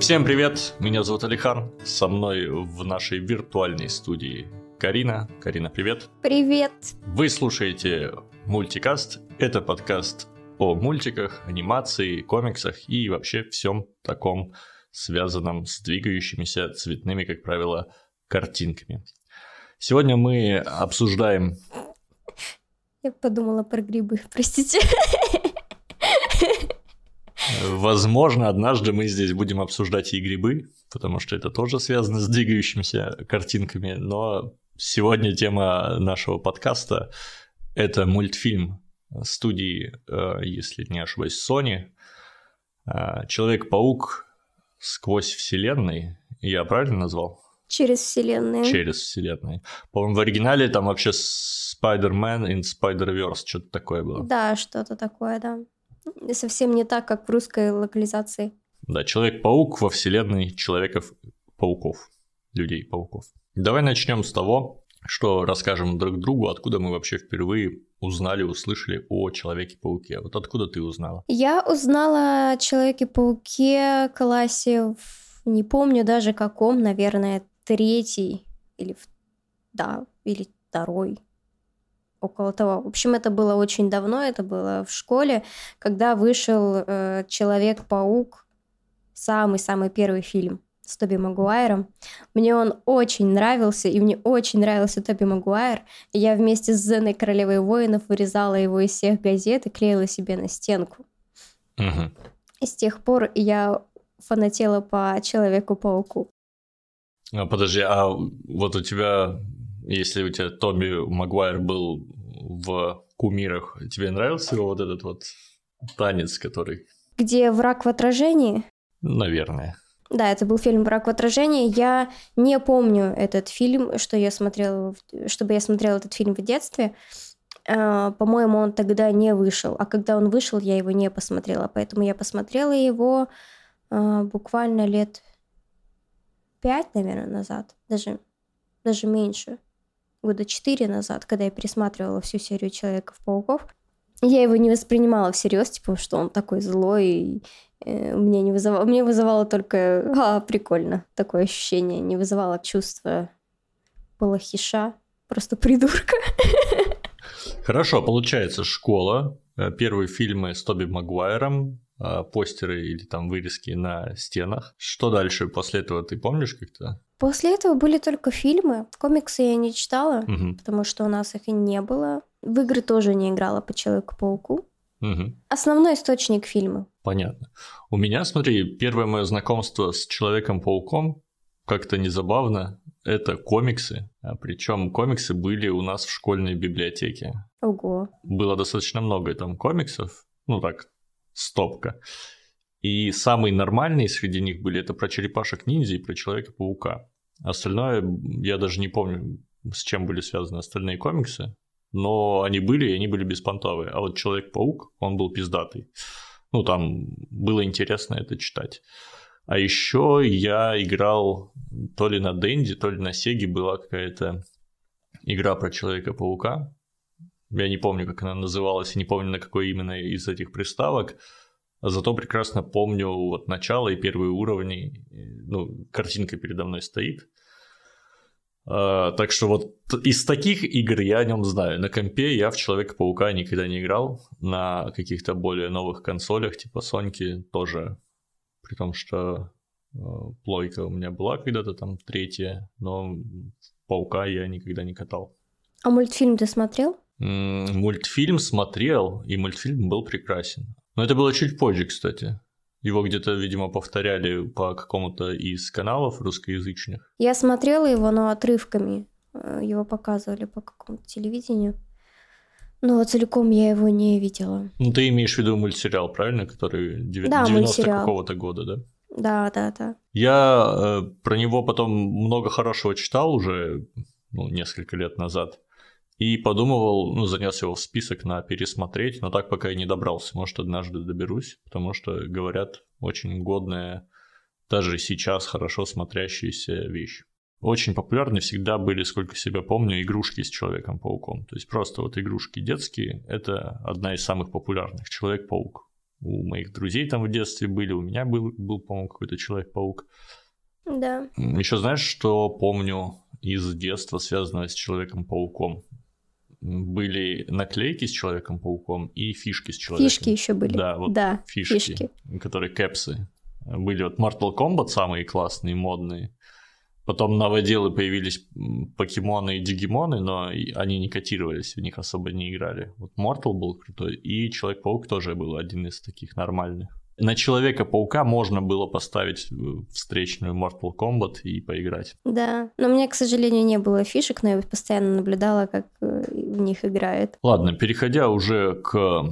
Всем привет, меня зовут Алихан, со мной в нашей виртуальной студии Карина. Карина, привет. Привет. Вы слушаете мультикаст, это подкаст о мультиках, анимации, комиксах и вообще всем таком связанном с двигающимися цветными, как правило, картинками. Сегодня мы обсуждаем... Я подумала про грибы, простите. Возможно, однажды мы здесь будем обсуждать и грибы, потому что это тоже связано с двигающимися картинками, но сегодня тема нашего подкаста – это мультфильм студии, э, если не ошибаюсь, Sony, э, «Человек-паук сквозь вселенной». Я правильно назвал? Через вселенные. Через вселенные. По-моему, в оригинале там вообще Spider-Man in Spider-Verse, что-то такое было. Да, что-то такое, да. Совсем не так, как в русской локализации. Да, Человек-паук во вселенной Человеков-пауков, людей-пауков. Давай начнем с того, что расскажем друг другу, откуда мы вообще впервые узнали, услышали о Человеке-пауке. Вот откуда ты узнала? Я узнала о Человеке-пауке классе, в, не помню даже каком, наверное, третий или, да, или второй около того. В общем, это было очень давно, это было в школе, когда вышел э, Человек-паук, самый-самый первый фильм с Тоби Магуайром. Мне он очень нравился, и мне очень нравился Тоби Магуайр. И я вместе с Зеной Королевой воинов вырезала его из всех газет и клеила себе на стенку. Угу. И с тех пор я фанатела по Человеку-пауку. А, подожди, а вот у тебя если у тебя Тоби Магуайр был в кумирах, тебе нравился его вот этот вот танец, который... Где враг в отражении? Наверное. Да, это был фильм «Враг в отражении». Я не помню этот фильм, что я смотрела, чтобы я смотрела этот фильм в детстве. А, по-моему, он тогда не вышел. А когда он вышел, я его не посмотрела. Поэтому я посмотрела его а, буквально лет пять, наверное, назад. Даже, даже меньше года четыре назад, когда я пересматривала всю серию Человеков-пауков, я его не воспринимала всерьез, типа, что он такой злой, и э, мне не вызывало, мне вызывало только, а, прикольно, такое ощущение, не вызывало чувство плохиша, просто придурка. Хорошо, получается, школа, э, первые фильмы с Тоби Магуайром, э, постеры или там вырезки на стенах. Что дальше после этого, ты помнишь как-то? После этого были только фильмы. Комиксы я не читала, Угу. потому что у нас их и не было. В игры тоже не играла по Человеку-пауку. Угу. Основной источник фильма. Понятно. У меня, смотри, первое мое знакомство с Человеком-пауком как-то незабавно. Это комиксы. А причем комиксы были у нас в школьной библиотеке. Ого. Было достаточно много там комиксов. Ну так, стопка. И самые нормальные среди них были это про черепашек-ниндзя и про Человека-паука. Остальное я даже не помню, с чем были связаны остальные комиксы, но они были, и они были беспонтовые. А вот Человек-паук, он был пиздатый. Ну, там было интересно это читать. А еще я играл то ли на Денди, то ли на Сеге была какая-то игра про Человека-паука. Я не помню, как она называлась, и не помню, на какой именно из этих приставок. Зато прекрасно помню вот начало и первые уровни. Ну, картинка передо мной стоит. А, так что вот из таких игр я о нем знаю. На компе я в Человека-паука никогда не играл. На каких-то более новых консолях, типа Соньки, тоже. При том, что э, плойка у меня была когда-то там третья, но Паука я никогда не катал. А мультфильм ты смотрел? М, Мультфильм смотрел, и мультфильм был прекрасен. Но это было чуть позже, кстати. Его где-то, видимо, повторяли по какому-то из каналов русскоязычных. Я смотрела его, но отрывками. Э, Его показывали по какому-то телевидению. Но целиком я его не видела. Ну, ты имеешь в виду мультсериал, правильно? Который деви- Да, 90 мультсериал. какого-то года, да? Да, да, да. Я э, про него потом много хорошего читал уже ну, несколько лет назад. И подумывал, ну, занес его в список на пересмотреть, но так пока и не добрался. Может, однажды доберусь, потому что, говорят, очень годная, даже сейчас хорошо смотрящаяся вещь. Очень популярны всегда были, сколько себя помню, игрушки с Человеком-пауком. То есть просто вот игрушки детские – это одна из самых популярных – Человек-паук. у моих друзей там в детстве были, у меня был, был по-моему, какой-то Человек-паук. Да. Еще знаешь, что помню из детства, связанного с Человеком-пауком? Были наклейки с Человеком-пауком и фишки с Человеком. Фишки еще были. Да, вот да, фишки, фишки. которые кэпсы. Были вот Mortal Kombat самые классные, модные. Потом новоделы появились покемоны и дигимоны, но они не котировались, в них особо не играли. Вот Mortal был крутой, и Человек-паук тоже был один из таких нормальных на Человека-паука можно было поставить э, встречную Mortal Kombat и поиграть. Да, но у меня, к сожалению, не было фишек, но я постоянно наблюдала, как э, в них играют. Ладно, переходя уже к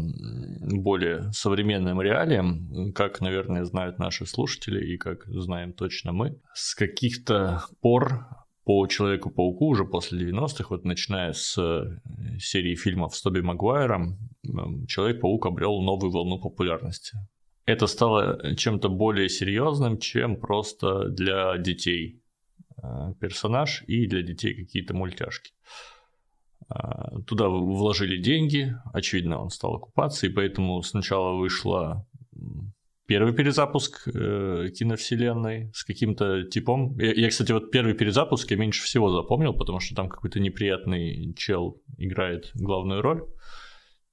более современным реалиям, как, наверное, знают наши слушатели и как знаем точно мы, с каких-то пор по Человеку-пауку уже после 90-х, вот начиная с э, серии фильмов с Тоби Магуайром, Человек-паук обрел новую волну популярности это стало чем-то более серьезным, чем просто для детей э, персонаж и для детей какие-то мультяшки. А, туда вложили деньги, очевидно, он стал окупаться, и поэтому сначала вышла первый перезапуск э, киновселенной с каким-то типом. Я, я, кстати, вот первый перезапуск я меньше всего запомнил, потому что там какой-то неприятный чел играет главную роль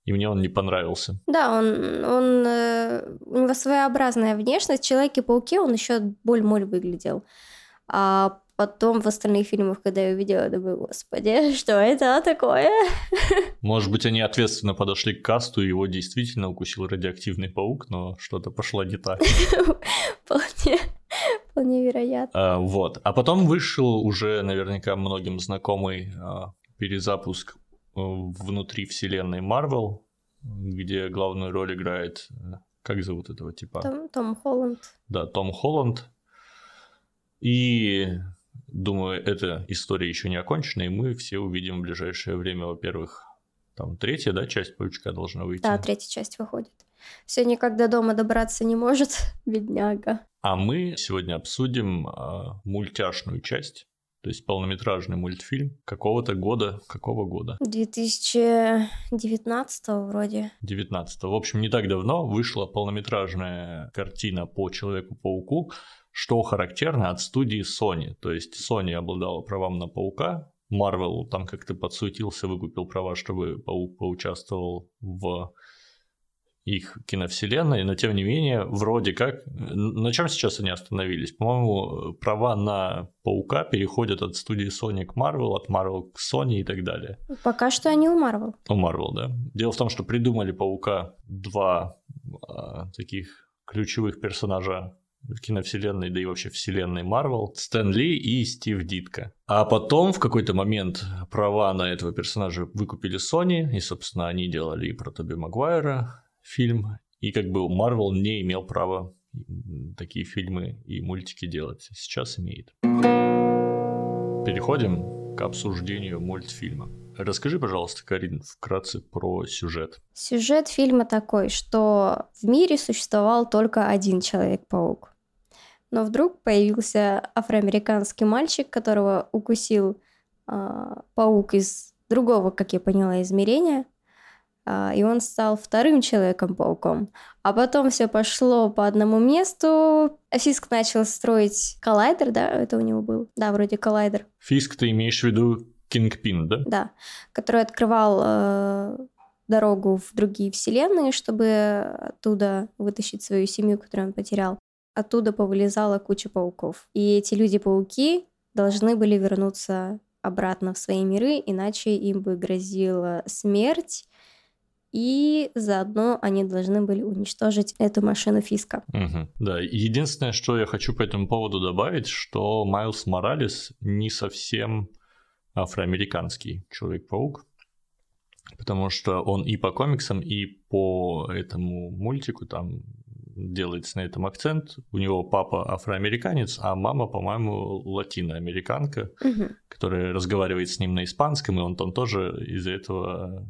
и мне он не понравился. Да, он, он э, у него своеобразная внешность. В Человеке-пауке он еще боль-моль выглядел. А потом в остальных фильмах, когда я увидела, я думаю, господи, что это такое? Может быть, они ответственно подошли к касту, и его действительно укусил радиоактивный паук, но что-то пошло не так. Вполне, вполне вероятно. А, вот. А потом вышел уже наверняка многим знакомый а, перезапуск внутри вселенной Марвел, где главную роль играет, э, как зовут этого типа? Том, Том Холланд. Да, Том Холланд. И думаю, эта история еще не окончена, и мы все увидим в ближайшее время, во-первых, там третья, да, часть паучка должна выйти. Да, третья часть выходит. Все никак до дома добраться не может, бедняга. А мы сегодня обсудим э, мультяшную часть то есть полнометражный мультфильм какого-то года. Какого года? 2019 вроде. 19 В общем, не так давно вышла полнометражная картина по Человеку-пауку, что характерно от студии Sony. То есть Sony обладала правом на Паука, Marvel там как-то подсуетился, выкупил права, чтобы Паук поучаствовал в их киновселенной, но тем не менее, вроде как, на чем сейчас они остановились? По-моему, права на Паука переходят от студии Sony к Marvel, от Marvel к Sony и так далее. Пока что они у Marvel. У Marvel, да. Дело в том, что придумали Паука два а, таких ключевых персонажа в киновселенной, да и вообще вселенной Марвел, Стэн Ли и Стив Дитко. А потом в какой-то момент права на этого персонажа выкупили Sony, и, собственно, они делали и про Тоби Магуайра, фильм, и как бы Marvel не имел права такие фильмы и мультики делать. Сейчас имеет. Переходим к обсуждению мультфильма. Расскажи, пожалуйста, Карин, вкратце про сюжет. Сюжет фильма такой, что в мире существовал только один Человек-паук. Но вдруг появился афроамериканский мальчик, которого укусил э, паук из другого, как я поняла, измерения. А, и он стал вторым Человеком-пауком. А потом все пошло по одному месту. Фиск начал строить коллайдер, да, это у него был? Да, вроде коллайдер. Фиск ты имеешь в виду Кингпин, да? Да, который открывал э, дорогу в другие вселенные, чтобы оттуда вытащить свою семью, которую он потерял. Оттуда повылезала куча пауков. И эти люди-пауки должны были вернуться обратно в свои миры, иначе им бы грозила смерть и заодно они должны были уничтожить эту машину Фиска. Угу. Да, единственное, что я хочу по этому поводу добавить, что Майлз Моралес не совсем афроамериканский Человек-паук, потому что он и по комиксам, и по этому мультику там делается на этом акцент. У него папа афроамериканец, а мама, по-моему, латиноамериканка, угу. которая разговаривает с ним на испанском, и он там тоже из-за этого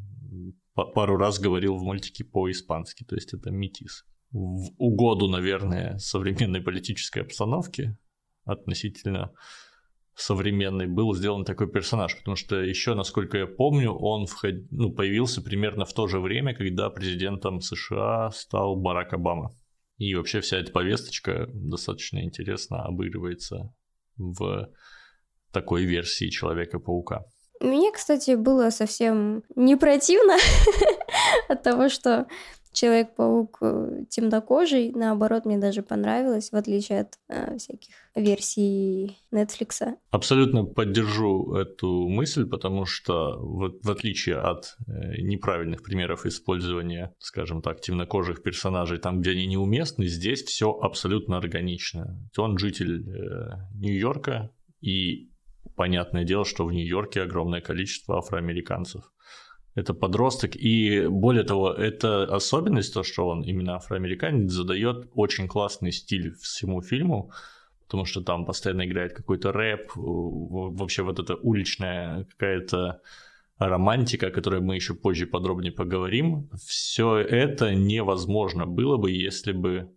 пару раз говорил в мультике по-испански, то есть это метис. В угоду, наверное, современной политической обстановке относительно современный был сделан такой персонаж, потому что еще, насколько я помню, он вход... ну, появился примерно в то же время, когда президентом США стал Барак Обама. И вообще вся эта повесточка достаточно интересно обыгрывается в такой версии Человека-паука. Мне, кстати, было совсем не противно от того, что Человек-паук э, темнокожий, наоборот, мне даже понравилось, в отличие от э, всяких версий Netflix. Абсолютно поддержу эту мысль, потому что в, в отличие от э, неправильных примеров использования, скажем так, темнокожих персонажей там, где они неуместны, здесь все абсолютно органично. Он житель э, Нью-Йорка, и понятное дело, что в Нью-Йорке огромное количество афроамериканцев. Это подросток, и более того, это особенность, то, что он именно афроамериканец, задает очень классный стиль всему фильму, потому что там постоянно играет какой-то рэп, вообще вот эта уличная какая-то романтика, о которой мы еще позже подробнее поговорим, все это невозможно было бы, если бы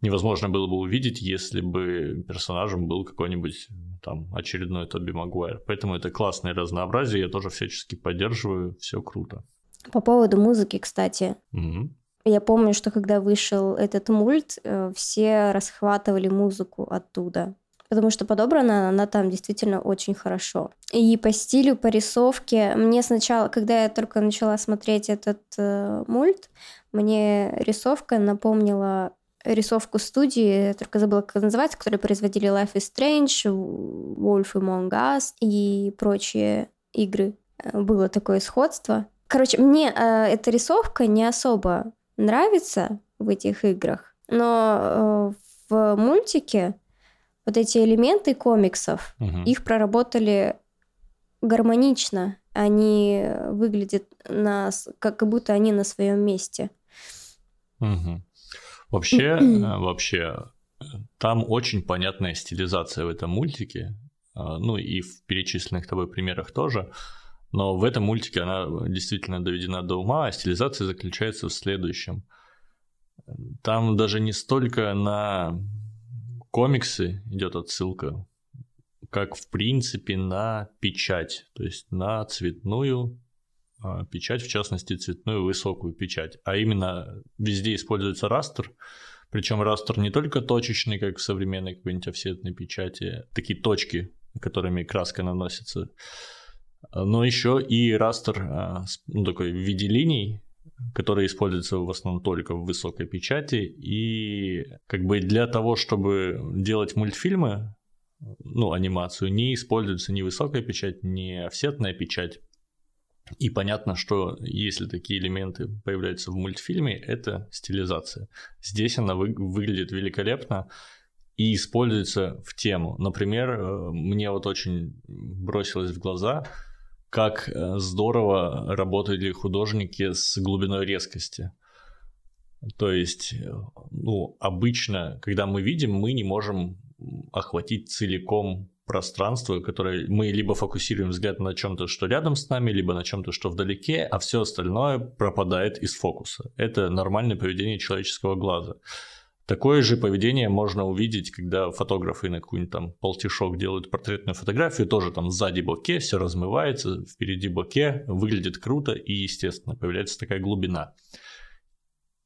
невозможно было бы увидеть, если бы персонажем был какой-нибудь там очередной Тоби Магуайр. Поэтому это классное разнообразие, я тоже всячески поддерживаю, все круто. По поводу музыки, кстати. Угу. Я помню, что когда вышел этот мульт, э, все расхватывали музыку оттуда. Потому что подобрана она там действительно очень хорошо. И по стилю, по рисовке, мне сначала, когда я только начала смотреть этот э, мульт, мне рисовка напомнила рисовку студии, только забыла, как называется, которые производили Life is Strange, Wolf Among Us и прочие игры. Э, было такое сходство. Короче, мне э, эта рисовка не особо нравится в этих играх, но э, в мультике вот эти элементы комиксов, угу. их проработали гармонично. Они выглядят на, как будто они на своем месте. Угу. Вообще, э, вообще, там очень понятная стилизация в этом мультике, а, ну и в перечисленных тобой примерах тоже, но в этом мультике она действительно доведена до ума, а стилизация заключается в следующем. Там даже не столько на комиксы идет отсылка, как в принципе на печать, то есть на цветную печать, в частности цветную высокую печать. А именно везде используется растер, причем растер не только точечный, как в современной какой-нибудь офсетной печати, такие точки, которыми краска наносится, но еще и растер а, ну, такой в виде линий, который используется в основном только в высокой печати. И как бы для того, чтобы делать мультфильмы, ну, анимацию, не используется ни высокая печать, ни офсетная печать. И понятно, что если такие элементы появляются в мультфильме, это стилизация. Здесь она вы, выглядит великолепно и используется в тему. Например, э, мне вот очень бросилось в глаза, как э, здорово работали художники с глубиной резкости. То есть, э, ну, обычно, когда мы видим, мы не можем охватить целиком пространство, которое мы либо фокусируем взгляд на чем-то, что рядом с нами, либо на чем-то, что вдалеке, а все остальное пропадает из фокуса. Это нормальное поведение человеческого глаза. Такое же поведение можно увидеть, когда фотографы на какой-нибудь там полтишок делают портретную фотографию, тоже там сзади боке, все размывается, впереди боке, выглядит круто и, естественно, появляется такая глубина.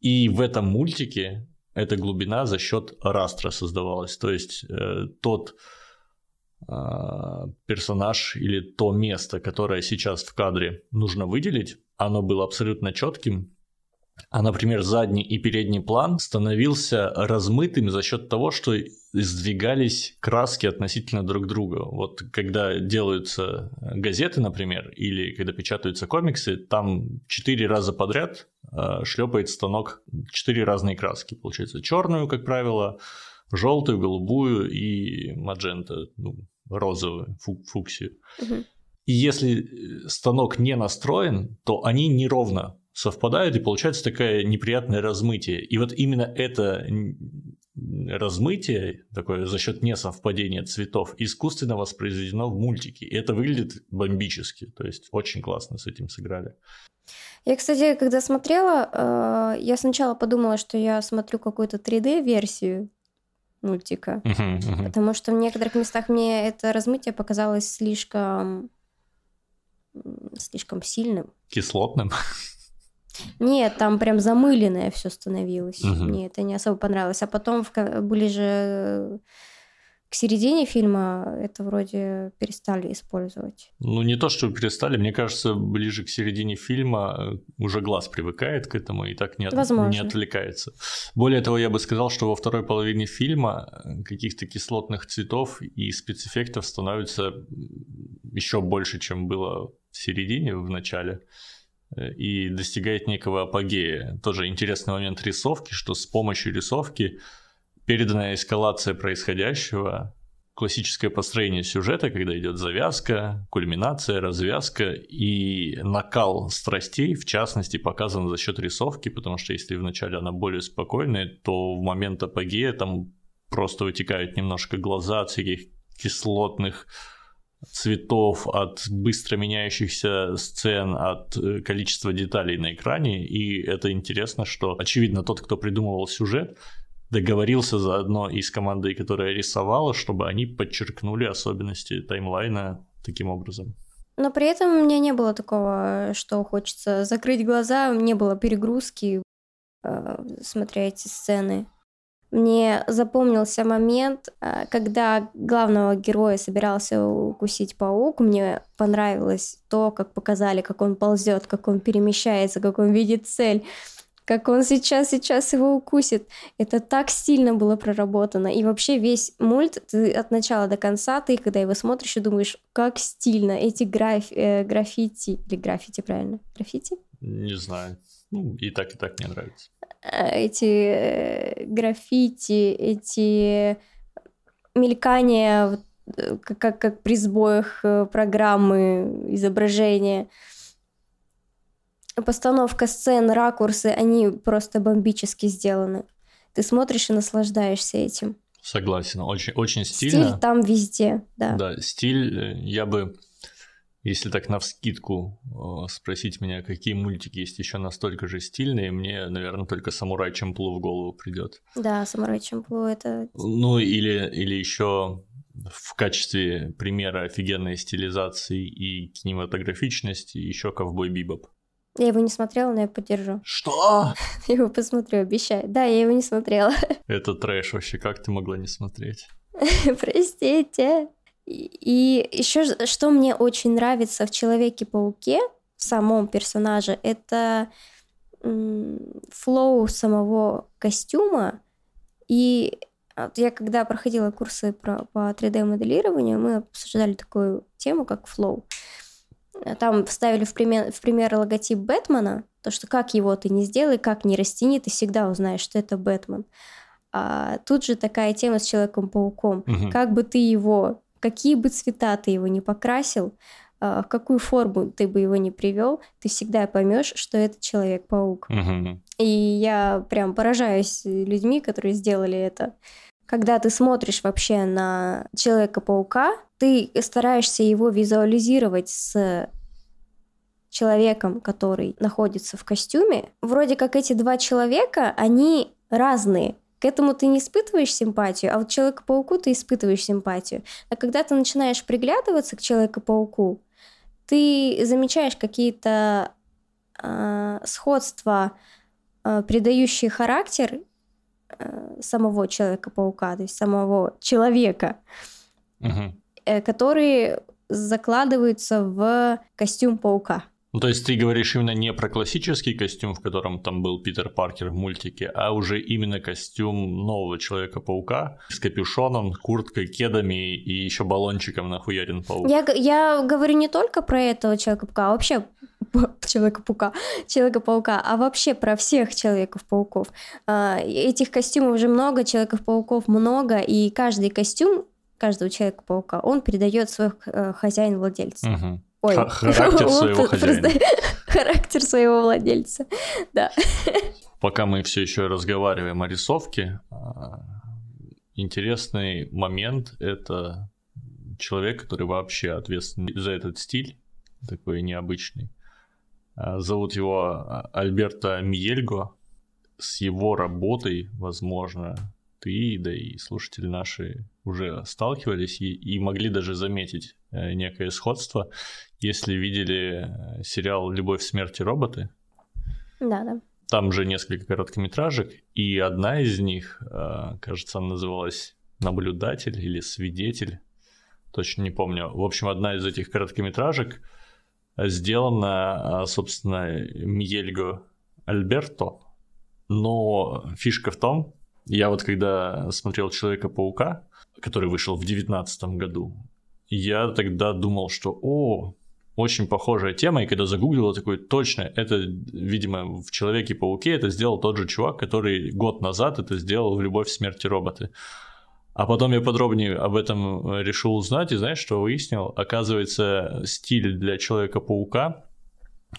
И в этом мультике эта глубина за счет растра создавалась. То есть э, тот персонаж или то место, которое сейчас в кадре нужно выделить, оно было абсолютно четким. А, например, задний и передний план становился размытым за счет того, что сдвигались краски относительно друг друга. Вот когда делаются газеты, например, или когда печатаются комиксы, там четыре раза подряд э, шлепает станок четыре разные краски. Получается черную, как правило, желтую, голубую и маджента, ну, розовую, фу фуксию. Угу. И если э, станок не настроен, то они неровно совпадают, и получается такое неприятное размытие. И вот именно это размытие, такое за счет несовпадения цветов, искусственно воспроизведено в мультике. И это выглядит бомбически. То есть очень классно с этим сыграли. Я, кстати, когда смотрела, э, я сначала подумала, что я смотрю какую-то 3D-версию мультика. Мгм, мгм. Потому что в некоторых местах мне это размытие показалось слишком слишком сильным. Кислотным. Нет, там прям замыленное все становилось. Мгм. Мне это не особо понравилось. А потом в ко- ближе к середине фильма это вроде перестали использовать. Ну, не то, что перестали, мне кажется, ближе к середине фильма э, уже глаз привыкает к этому и так не, от- не отвлекается. Более того, я бы сказал, что во второй половине фильма э, каких-то кислотных цветов и спецэффектов становится еще больше, чем было в середине, в начале, э, и достигает некого апогея. Тоже интересный момент рисовки, что с помощью рисовки переданная эскалация происходящего, классическое построение сюжета, когда идет завязка, кульминация, развязка и накал страстей, в частности, показан за счет рисовки, потому что если вначале она более спокойная, то в момент апогея там просто вытекают немножко глаза от всяких кислотных цветов, от быстро меняющихся сцен, от э, количества деталей на экране. И это интересно, что, очевидно, тот, кто придумывал сюжет, договорился заодно и с командой, которая рисовала, чтобы они подчеркнули особенности таймлайна таким образом. Но при этом у меня не было такого, что хочется закрыть глаза, не было перегрузки, э, смотря эти сцены. Мне запомнился момент, э, когда главного героя собирался укусить паук. Мне понравилось то, как показали, как он ползет, как он перемещается, как он видит цель, как он сейчас, сейчас его укусит. Это так стильно было проработано. И вообще весь мульт, ты от начала до конца, ты, когда его смотришь и думаешь, как стильно эти граф, э, граффити, или граффити, правильно? Граффити? Не знаю. Ну, и так, и так мне нравится. Э, Эти э, граффити, эти мелькания, вот, э, как, как, как при сбоях э, программы изображения. Постановка сцен, ракурсы, они просто бомбически сделаны. Ты смотришь и наслаждаешься этим. Согласен, очень, очень стильно. Стиль там везде, да. Да, стиль, э, я бы, если так навскидку э, спросить меня, какие мультики есть еще настолько же стильные, мне, наверное, только «Самурай Чамплу» в голову придет. Да, «Самурай Чамплу» — это... Ну, или, или еще в качестве примера офигенной стилизации и кинематографичности еще «Ковбой Бибоп». Я его не смотрела, но я поддержу. Что? Я его посмотрю, обещаю. Да, я его не смотрела. Это трэш вообще, как ты могла не смотреть? Простите. И, и еще что мне очень нравится в Человеке-пауке, в самом персонаже, это flow самого костюма. И вот я когда проходила курсы про, по 3D-моделированию, мы обсуждали такую тему, как flow. Там вставили в пример, в пример логотип Бэтмена, то, что как его ты не сделай, как не растяни, ты всегда узнаешь, что это Бэтмен. А тут же такая тема с Человеком-пауком. Мгм. Как бы ты его, какие бы цвета ты его не покрасил, а, в какую форму ты бы его не привел, ты всегда поймешь, что это Человек-паук. Мгм. И я прям поражаюсь людьми, которые сделали это. Когда ты смотришь вообще на Человека-паука, ты стараешься его визуализировать с человеком, который находится в костюме. Вроде как эти два человека, они разные. К этому ты не испытываешь симпатию, а вот Человеку-пауку ты испытываешь симпатию. А когда ты начинаешь приглядываться к Человеку-пауку, ты замечаешь какие-то э, сходства, э, придающие характер самого Человека-паука, то есть самого человека, Мгм. э, которые закладываются в костюм паука. Ну, то есть ты говоришь именно не про классический костюм, в котором там был Питер Паркер в мультике, а уже именно костюм нового Человека-паука с капюшоном, курткой, кедами и еще баллончиком нахуярен паук. Я, я говорю не только про этого Человека-паука, а вообще Человека-паука, Человека-паука, а вообще про всех Человеков-пауков. А, Этих костюмов уже много, Человеков-пауков много, и каждый костюм каждого Человека-паука, он передает свой э, хозяин-владельца. Ой, Ха- характер своего хозяина. Характер своего владельца, да. Пока мы все еще разговариваем о рисовке, а, интересный момент – это человек, который вообще ответственный за этот стиль, такой необычный. А, Зовут его а, Альберто Миельго. С его работой, возможно, ты, да и слушатели наши уже сталкивались и, и могли даже заметить э, некое сходство, если видели э, сериал «Любовь, смерть и роботы». Да, да. Там же несколько короткометражек, и одна из них, э, кажется, она называлась «Наблюдатель» или «Свидетель», точно не помню. В общем, одна из этих короткометражек сделана, собственно, Мьельго Альберто, но фишка в том, я вот когда смотрел Человека-паука, который вышел в 2019 году, я тогда думал, что о, очень похожая тема, и когда загуглил, такой, точно, это, видимо, в Человеке-пауке это сделал тот же чувак, который год назад это сделал в «Любовь, смерти роботы». А потом я подробнее об этом решил узнать, и знаешь, что выяснил? Оказывается, стиль для Человека-паука,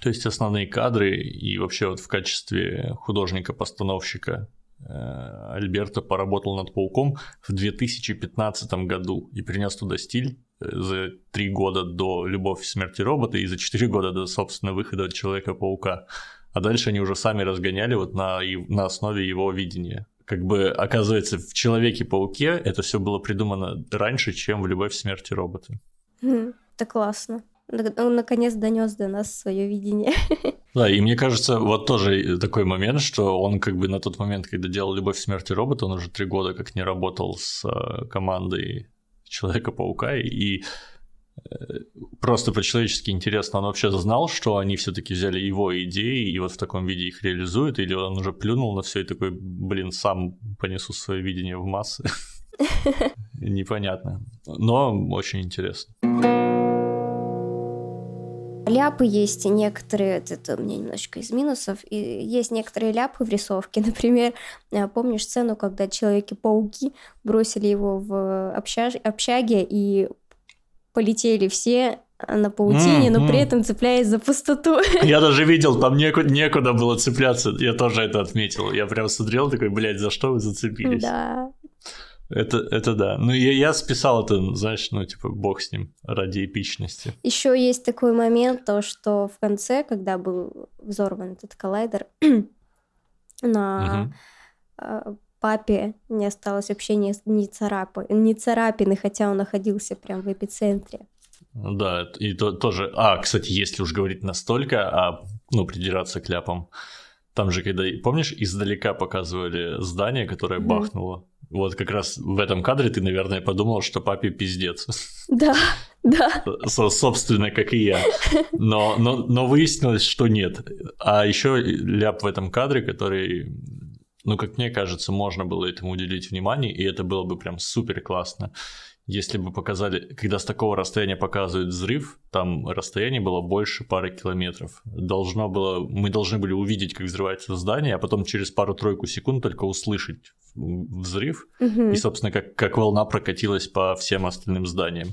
то есть основные кадры и вообще вот в качестве художника-постановщика Э, Альберто поработал над Пауком в 2015 году и принес туда стиль э, за три года до «Любовь, смерти робота» и за четыре года до, собственно, выхода «Человека-паука». А дальше они уже сами разгоняли вот на, на основе его видения. Как бы, оказывается, в «Человеке-пауке» это все было придумано раньше, чем в «Любовь, смерти робота». Это классно. Он наконец донес до нас свое видение. Да, и мне кажется, вот тоже такой момент, что он как бы на тот момент, когда делал «Любовь, смерти и робот», он уже три года как не работал с э, командой Человека-паука, и просто по-человечески интересно, он вообще знал, что они все таки взяли его идеи и вот в таком виде их реализуют, или он уже плюнул на все и такой, блин, сам понесу свое видение в массы? Непонятно, но очень интересно. Ляпы есть некоторые, это у меня немножечко из минусов, и есть некоторые ляпы в рисовке. Например, э, помнишь сцену, когда Человеки-пауки бросили его в общаж... общаге и полетели все на паутине, mm-hmm. но при этом цепляясь за пустоту. Я даже видел, там некуда, некуда было цепляться. Я тоже это отметил. Я прям смотрел такой, блядь, за что вы зацепились? Да. Это, это да. Ну, я, я списал это, знаешь, ну, типа, бог с ним, ради эпичности. Еще есть такой момент, то, что в конце, когда был взорван этот коллайдер, на угу. Папе не осталось вообще ни, ни, царапы, ни царапины, хотя он находился прям в эпицентре. Да, и то, тоже... А, кстати, если уж говорить настолько, а, ну, придираться к ляпам, там же, когда, помнишь, издалека показывали здание, которое mm бахнуло? Вот как раз в этом кадре ты, наверное, подумал, что папе пиздец. Да, да. Со собственно, как и я. Но, но, но выяснилось, что нет. А еще ляп в этом кадре, который, ну, как мне кажется, можно было этому уделить внимание, и это было бы прям супер классно если бы показали, когда с такого расстояния показывают взрыв, там расстояние было больше пары километров. Должно было, мы должны были увидеть, как взрывается здание, а потом через пару-тройку секунд только услышать взрыв, угу. и, собственно, как, как волна прокатилась по всем остальным зданиям.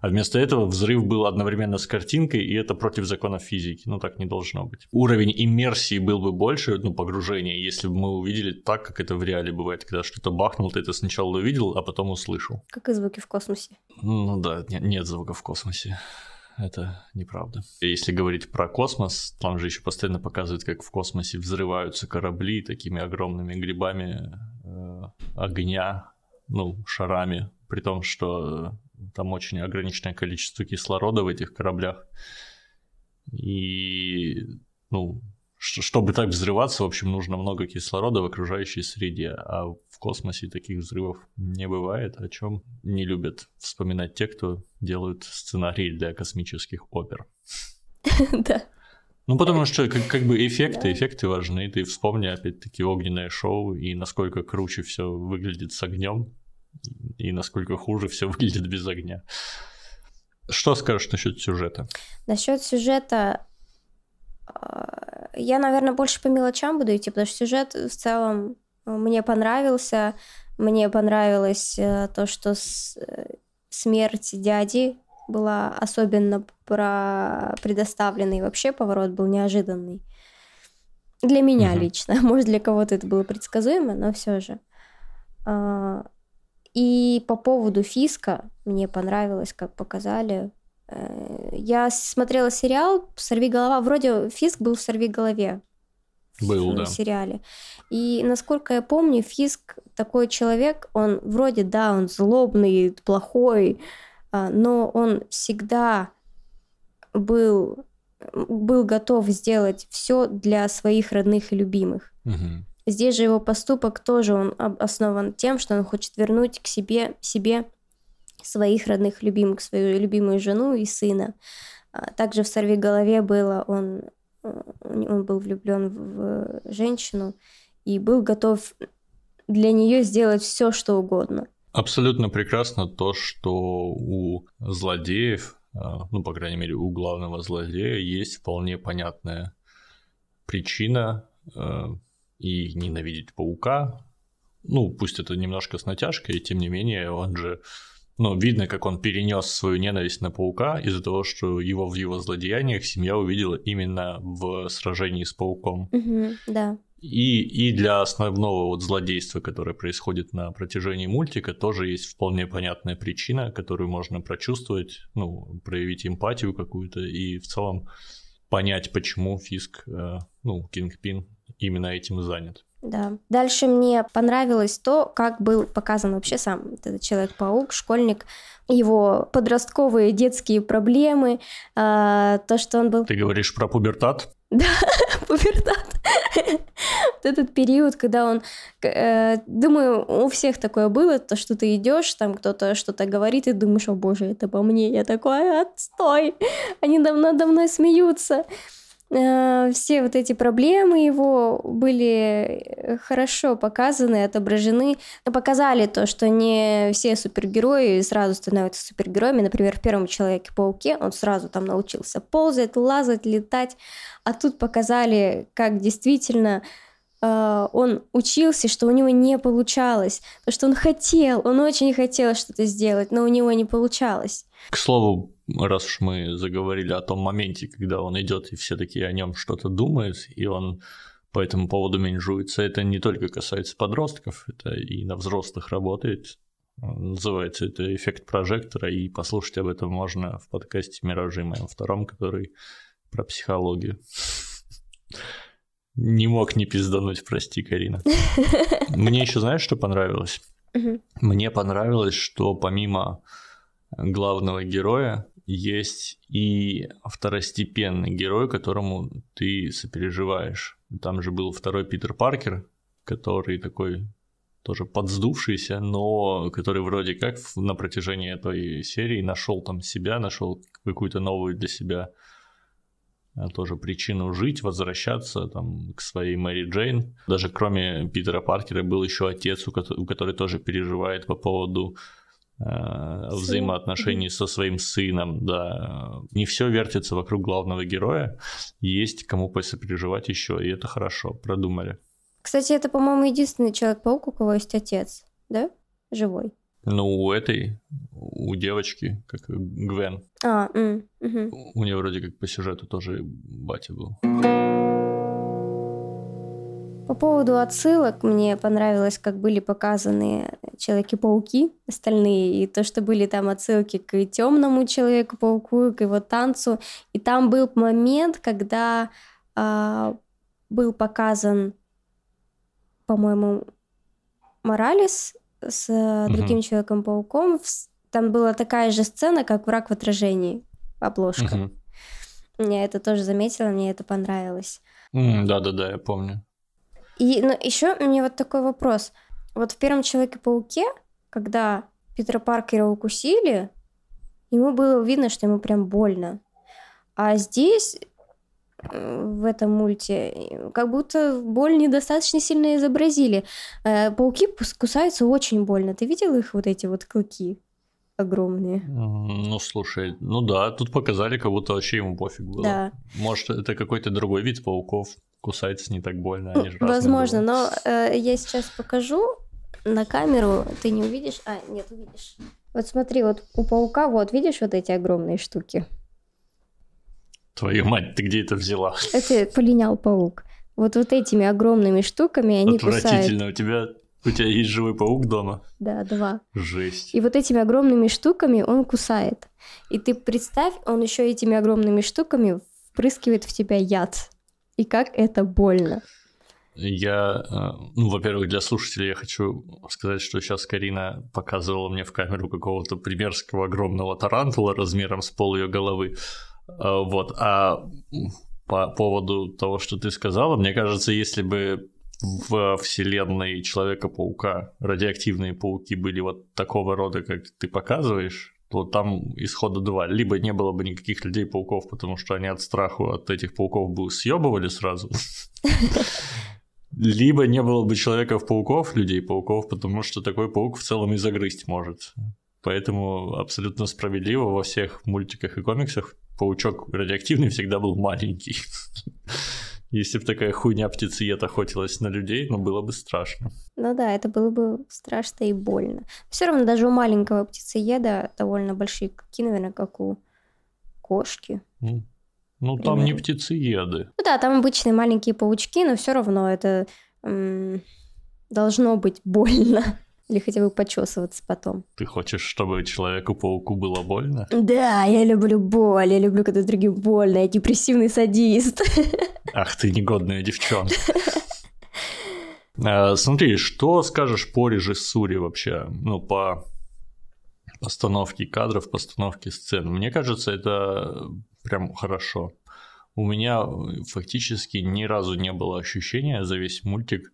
А вместо этого взрыв был одновременно с картинкой, и это против законов физики. Ну, так не должно быть. Уровень иммерсии был бы больше, ну, погружения, если бы мы увидели так, как это в реале бывает, когда что-то бахнул, ты это сначала увидел, а потом услышал. Как и звуки в космосе. Ну да, нет, нет звука в космосе это неправда. Если говорить про космос, там же еще постоянно показывают, как в космосе взрываются корабли такими огромными грибами э, огня, ну, шарами, при том, что там очень ограниченное количество кислорода в этих кораблях. И, ну, чтобы так взрываться, в общем, нужно много кислорода в окружающей среде, а в космосе таких взрывов не бывает, о чем не любят вспоминать те, кто делают сценарии для космических опер. Да. Ну, потому что как, как бы эффекты, эффекты важны. Ты вспомни, опять-таки, огненное шоу, и насколько круче все выглядит с огнем, и насколько хуже все выглядит без огня. Что скажешь насчет сюжета? Насчет сюжета а, я, наверное, больше по мелочам буду идти, потому что сюжет в целом э, мне понравился. Мне понравилось э, то, что э, смерть дяди была особенно про предоставленный. Вообще поворот был неожиданный. Для меня угу. лично. Может, для кого-то это было предсказуемо, но все же. И по поводу Фиска мне понравилось, как показали. Я смотрела сериал «Сорви голова». Вроде Фиск был в «Сорви голове» Был, в да. сериале. И насколько я помню, Фиск такой человек, он вроде, да, он злобный, плохой, а, но он всегда был, был готов сделать все для своих родных и любимых. Мгм. Здесь же его поступок тоже он основан тем, что он хочет вернуть к себе, себе своих родных любимых, свою любимую жену и сына. А Также в «Сорви голове» было, он, э, он был влюблен в женщину и был готов для нее сделать все, что угодно. Абсолютно прекрасно то, что у злодеев, а, ну, по крайней мере, у главного злодея есть вполне понятная причина э, и ненавидеть паука. Ну, пусть это немножко с натяжкой, тем не менее, он же ну, видно, как он перенес свою ненависть на паука из-за того, что его в его злодеяниях семья увидела именно в сражении с пауком. Да. И, и для основного вот злодейства, которое происходит на протяжении мультика, тоже есть вполне понятная причина, которую можно прочувствовать, ну, проявить эмпатию какую-то и в целом понять, почему Фиск, э, ну, Кингпин именно этим занят. Да. Дальше мне понравилось то, как был показан вообще сам этот Человек-паук, школьник, его подростковые детские проблемы, а, то, что он был Ты говоришь про пубертат? пубертат. Вот этот период, когда он, э, думаю, у всех такое было, то, что ты идешь, там кто-то что-то говорит, и думаешь, о боже, это по мне, я такой, отстой, они давно надо мной смеются. Э, Все вот эти проблемы его были хорошо показаны, отображены. Показали то, что не все супергерои сразу становятся супергероями. Например, в первом Человеке-пауке он сразу там научился ползать, лазать, летать. А тут показали, как действительно э, он учился, что у него не получалось. То, что он хотел, он очень хотел что-то сделать, но у него не получалось. К слову, раз уж мы заговорили о том моменте, когда он идет и все такие о нем что-то думают, и он по этому поводу менжуется, это не только касается подростков, это и на взрослых работает. Называется это эффект прожектора, и послушать об этом можно в подкасте «Миражи» моем втором, который про психологию. Не мог не пиздануть, прости, Карина. Мне еще знаешь, что понравилось? Мне понравилось, что помимо главного героя есть и второстепенный герой, которому ты сопереживаешь. Там же был второй Питер Паркер, который такой тоже подсдувшийся, но который вроде как на протяжении этой серии нашел там себя, нашел какую-то новую для себя тоже причину жить, возвращаться там к своей Мэри Джейн. Даже кроме Питера Паркера был еще отец, у кото- у который тоже переживает по поводу э, взаимоотношений со своим сыном, да. Не все вертится вокруг главного героя, есть кому посопереживать еще, и это хорошо, продумали. Кстати, это, по-моему, единственный Человек-паук, у кого есть отец, да? Живой. Ну, у этой, у девочки, как Гвен, А, м, мгм. у нее вроде как по сюжету тоже батя был. По поводу отсылок, мне понравилось, как были показаны Человеки-пауки остальные, и то, что были там отсылки к темному Человеку-пауку, к его танцу. И там был момент, когда а, был показан, по-моему, Моралес с э, другим Человеком-пауком. В с- Там была такая же сцена, как «Враг в отражении», обложка. Мгм. Я это тоже заметила, мне это понравилось. Да-да-да, я помню. И но еще мне вот такой вопрос. Вот в первом Человеке-пауке, когда Питера Паркера укусили, ему было видно, что ему прям больно. А здесь, в этом мульте, как будто боль недостаточно сильно изобразили. Э, Пауки кусаются очень больно. Ты видел их вот эти вот клыки огромные? Ну, слушай, ну да, тут показали, как будто вообще ему пофиг было. Да. Может, это какой-то другой вид пауков, кусается не так больно, Ну, они же разные возможно, но э, я сейчас покажу на камеру, ты не увидишь. А, нет, увидишь. Вот смотри, вот у паука, вот видишь вот эти огромные штуки? Твою мать, ты где это взяла? Это полинял паук. Вот вот этими огромными штуками они кусают. Отвратительно, у тебя, у тебя есть живой паук дома? Да, два. Жесть. И вот этими огромными штуками он кусает. И ты представь, он еще этими огромными штуками впрыскивает в тебя яд. И как это больно. Я, э, ну, во-первых, для слушателей я хочу сказать, что сейчас Карина показывала мне в камеру какого-то примерского огромного тарантула размером с пол ее головы. Э, вот, а по поводу того, что ты сказала, мне кажется, если бы в вселенной Человека-паука радиоактивные пауки были вот такого рода, как ты показываешь, то там исхода два. Либо не было бы никаких людей-пауков, потому что они от страха от этих пауков бы съебывали сразу. Либо не было бы человеков-пауков, людей-пауков, потому что такой паук в целом и загрызть может. Поэтому абсолютно справедливо во всех мультиках и комиксах паучок радиоактивный всегда был маленький. Если бы такая хуйня птицеед охотилась на людей, ну было бы страшно. Ну да, это было бы страшно и больно. Все равно даже у маленького птицееда довольно большие клыки, наверное, как у кошки. Ну, ну там не птицееды. Ну да, там обычные маленькие паучки, но все равно это должно быть больно. Или хотя бы почесываться потом. Ты хочешь, чтобы человеку-пауку было больно? Да, я люблю боль. Я люблю, когда другим больно. Я депрессивный садист. Ах ты негодная девчонка. А, смотри, что скажешь по режиссуре вообще? Ну, по постановке кадров, постановке сцен. Мне кажется, это прям хорошо. У меня фактически ни разу не было ощущения за весь мультик,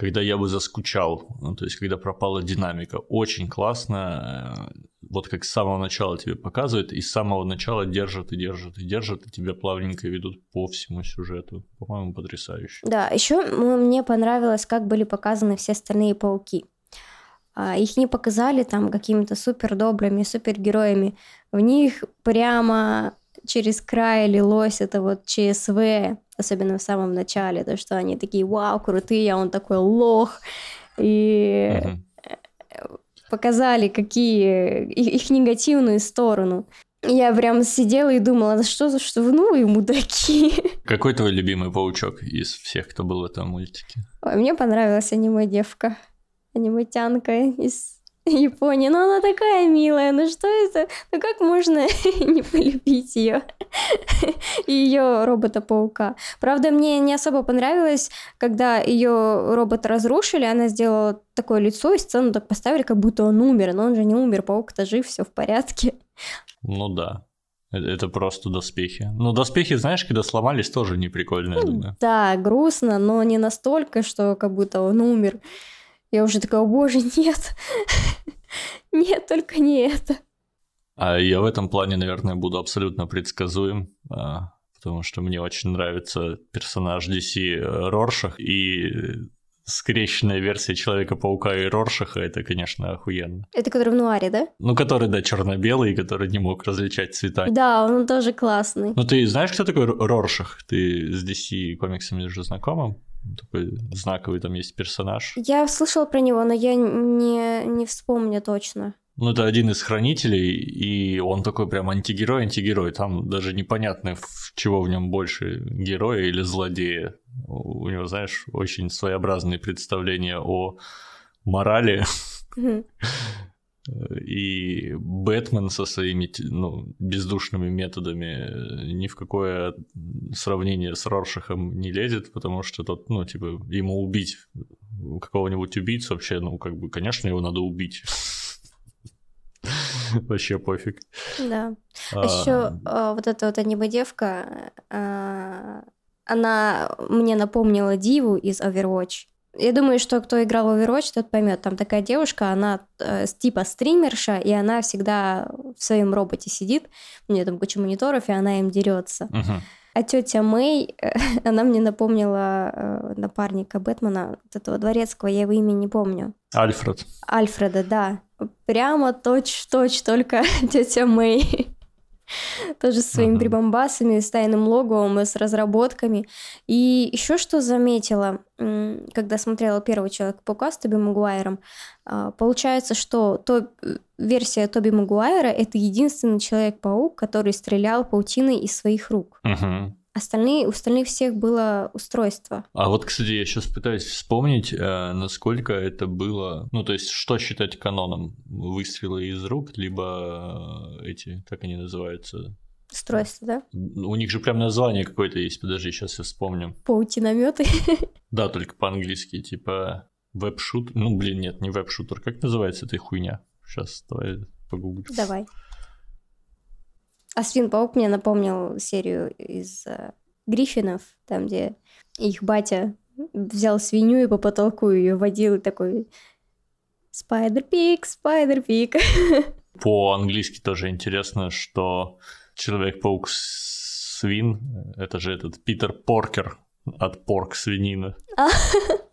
когда я бы заскучал, ну, то есть когда пропала динамика. Очень классно, э, вот как с самого начала тебе показывают, и с самого начала держат и держат и держат, и тебя плавненько ведут по всему сюжету. По-моему, потрясающе. Да, еще мне понравилось, как были показаны все остальные пауки. А, их не показали там какими-то супер добрыми, супергероями. В них прямо через край лилось это вот ЧСВ, особенно в самом начале, то, что они такие, вау, крутые, а он такой лох. И угу. показали, какие их, их негативную сторону. Я прям сидела и думала, да что за что ну и мудаки. Какой твой любимый паучок из всех, кто был в этом мультике? Ой, мне понравилась аниме-девка. Аниметянка из Япония, но она такая милая, ну что это? Ну как можно не полюбить ее? И ее робота-паука. Правда, мне не особо понравилось, когда ее робот разрушили, она сделала такое лицо, и сцену так поставили, как будто он умер, но он же не умер, паук-то жив, все в порядке. Ну да. Э, это просто доспехи. Но доспехи, знаешь, когда сломались, тоже не прикольно, я думаю. Да, грустно, но не настолько, что как будто он умер. Я уже такая, о боже, нет. нет, только не это. А я в этом плане, наверное, буду абсолютно предсказуем, а, потому что мне очень нравится персонаж DC Роршах, и скрещенная версия Человека-паука и Роршаха, это, конечно, охуенно. Это который в нуаре, да? Ну, который, да, черно-белый, который не мог различать цвета. Да, он тоже классный. Ну, ты знаешь, кто такой Роршах? Ты с DC комиксами уже знакомым? Такой знаковый там есть персонаж. Я слышала про него, но я не, не вспомню точно. Ну, это один из хранителей, и он такой прям антигерой, антигерой. Там даже непонятно, чего в нем больше, героя или злодея. У него, знаешь, очень своеобразные представления о морали. И Бэтмен со своими ну, бездушными методами ни в какое сравнение с Роршахом не лезет, потому что тот, ну, типа, ему убить какого-нибудь убийцу вообще, ну, как бы, конечно, его надо убить. Вообще пофиг. Да. А еще а, вот эта вот аниме-девка, она мне напомнила Диву из Overwatch. Я думаю, что кто играл в Overwatch, тот поймет. Там такая девушка, она э, типа стримерша, и она всегда в своем роботе сидит. У нее там куча мониторов, и она им дерется. Uh-huh. А тетя Мэй, она мне напомнила э, напарника Бэтмена, вот этого дворецкого, я его имя не помню. Альфред. Альфреда, да. Прямо точь-в-точь, только тетя Мэй. Тоже со своими прибамбасами, с тайным логовом, с разработками. И еще что заметила, когда смотрела первого Человека-паука с Тоби Магуайром, а, получается, что то, э, версия Тоби Магуайра — это единственный Человек-паук, который стрелял паутиной из своих рук. Угу. Остальные, у остальных всех было устройство. А вот, кстати, я сейчас пытаюсь вспомнить, э, насколько это было... Ну, то есть, что считать каноном? Выстрелы из рук, либо э, эти, как они называются, Устройство, да? У них же прям название какое-то есть, подожди, сейчас я вспомню. Паутинометы. Да, только по-английски, типа web-shooter. Ну, блин, нет, не web-shooter. Как называется эта хуйня? Сейчас давай погуглю. Давай. А Свин-паук мне напомнил серию из э, Гриффинов, там, где их батя взял свинью и по потолку ее водил, и такой Spider-Pig, Spider-Pig. По-английски тоже интересно, что Человек-паук свин, это же этот Питер Поркер от порк свинина.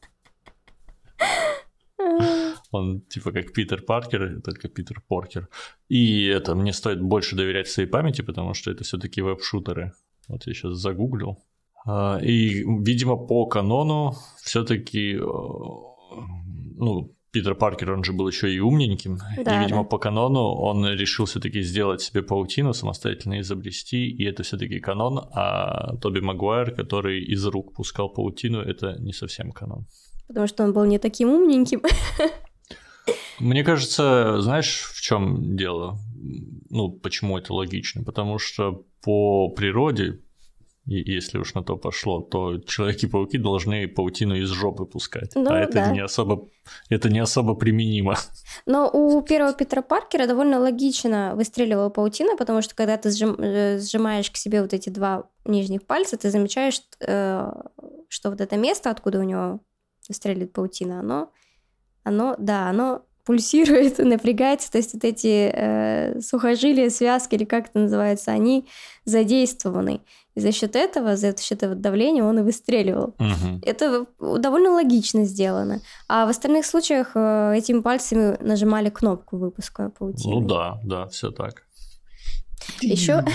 Он типа как Питер Паркер, только Питер Поркер. И это мне стоит больше доверять своей памяти, потому что это все-таки веб-шутеры. Вот я сейчас загуглил. А, и, видимо, по канону все-таки, э, ну, Питер Паркер, он же был еще и умненьким. Да, и, видимо, да. по канону он решил все-таки сделать себе паутину, самостоятельно изобрести, и это все-таки канон, а Тоби Магуайр, который из рук пускал паутину, это не совсем канон. Потому что он был не таким умненьким. Мне кажется, знаешь, в чем дело? Ну, почему это логично? Потому что по природе если уж на то пошло, то Человеки-пауки должны паутину из жопы пускать. Ну, а это да. не особо это не особо применимо. Но у первого Питера Паркера довольно логично выстреливала паутина, потому что когда ты сжим, э, сжимаешь к себе вот эти два нижних пальца, ты замечаешь, э, что вот это место, откуда у него выстреливает паутина, оно, оно, да, оно пульсирует, напрягается, то есть вот эти э, сухожилия, связки или как это называется, они задействованы. И за счет этого, за счет этого давления он и выстреливал. Угу. Это довольно логично сделано. А в остальных случаях э, этими пальцами нажимали кнопку выпуска паутины. Ну да, да, все так. Еще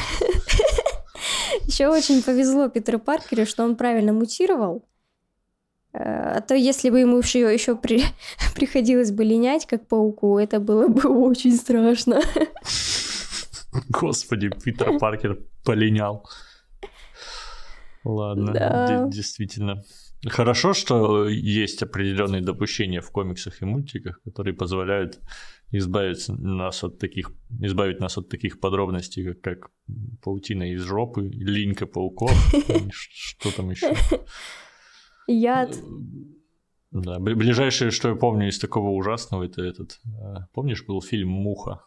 еще очень повезло Питеру Паркеру, что он правильно мутировал. А то если бы ему еще, еще при, приходилось бы линять, как пауку, это было бы очень страшно. Господи, Питер Паркер полинял. Ладно, да. действительно. Хорошо, что есть определенные допущения в комиксах и мультиках, которые позволяют избавить нас от таких, избавить нас от таких подробностей, как, как паутина из жопы, линька пауков, что там еще. Яд. Да, ближайшее, что я помню из такого ужасного, это этот. А, помнишь, был фильм Муха?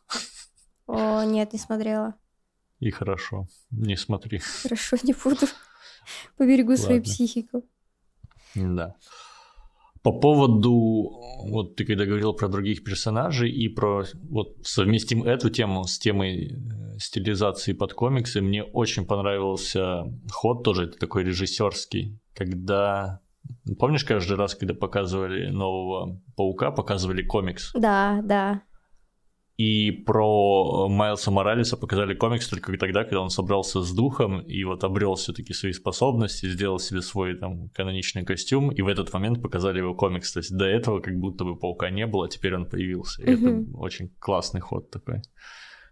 О, нет, не смотрела. И хорошо, не смотри. Хорошо, не буду. Поберегу Ладно. свою психику. Да. По поводу, вот ты когда говорил про других персонажей и про, вот совместим эту тему с темой э, стилизации под комиксы, мне очень понравился ход, тоже это такой режиссерский, когда Помнишь, каждый раз, когда показывали нового паука, показывали комикс? Да, да. И про Майлса Моралеса показали комикс только тогда, когда он собрался с духом и вот обрел все-таки свои способности, сделал себе свой там каноничный костюм, и в этот момент показали его комикс. То есть до этого как будто бы паука не было, а теперь он появился. И угу. это очень классный ход такой.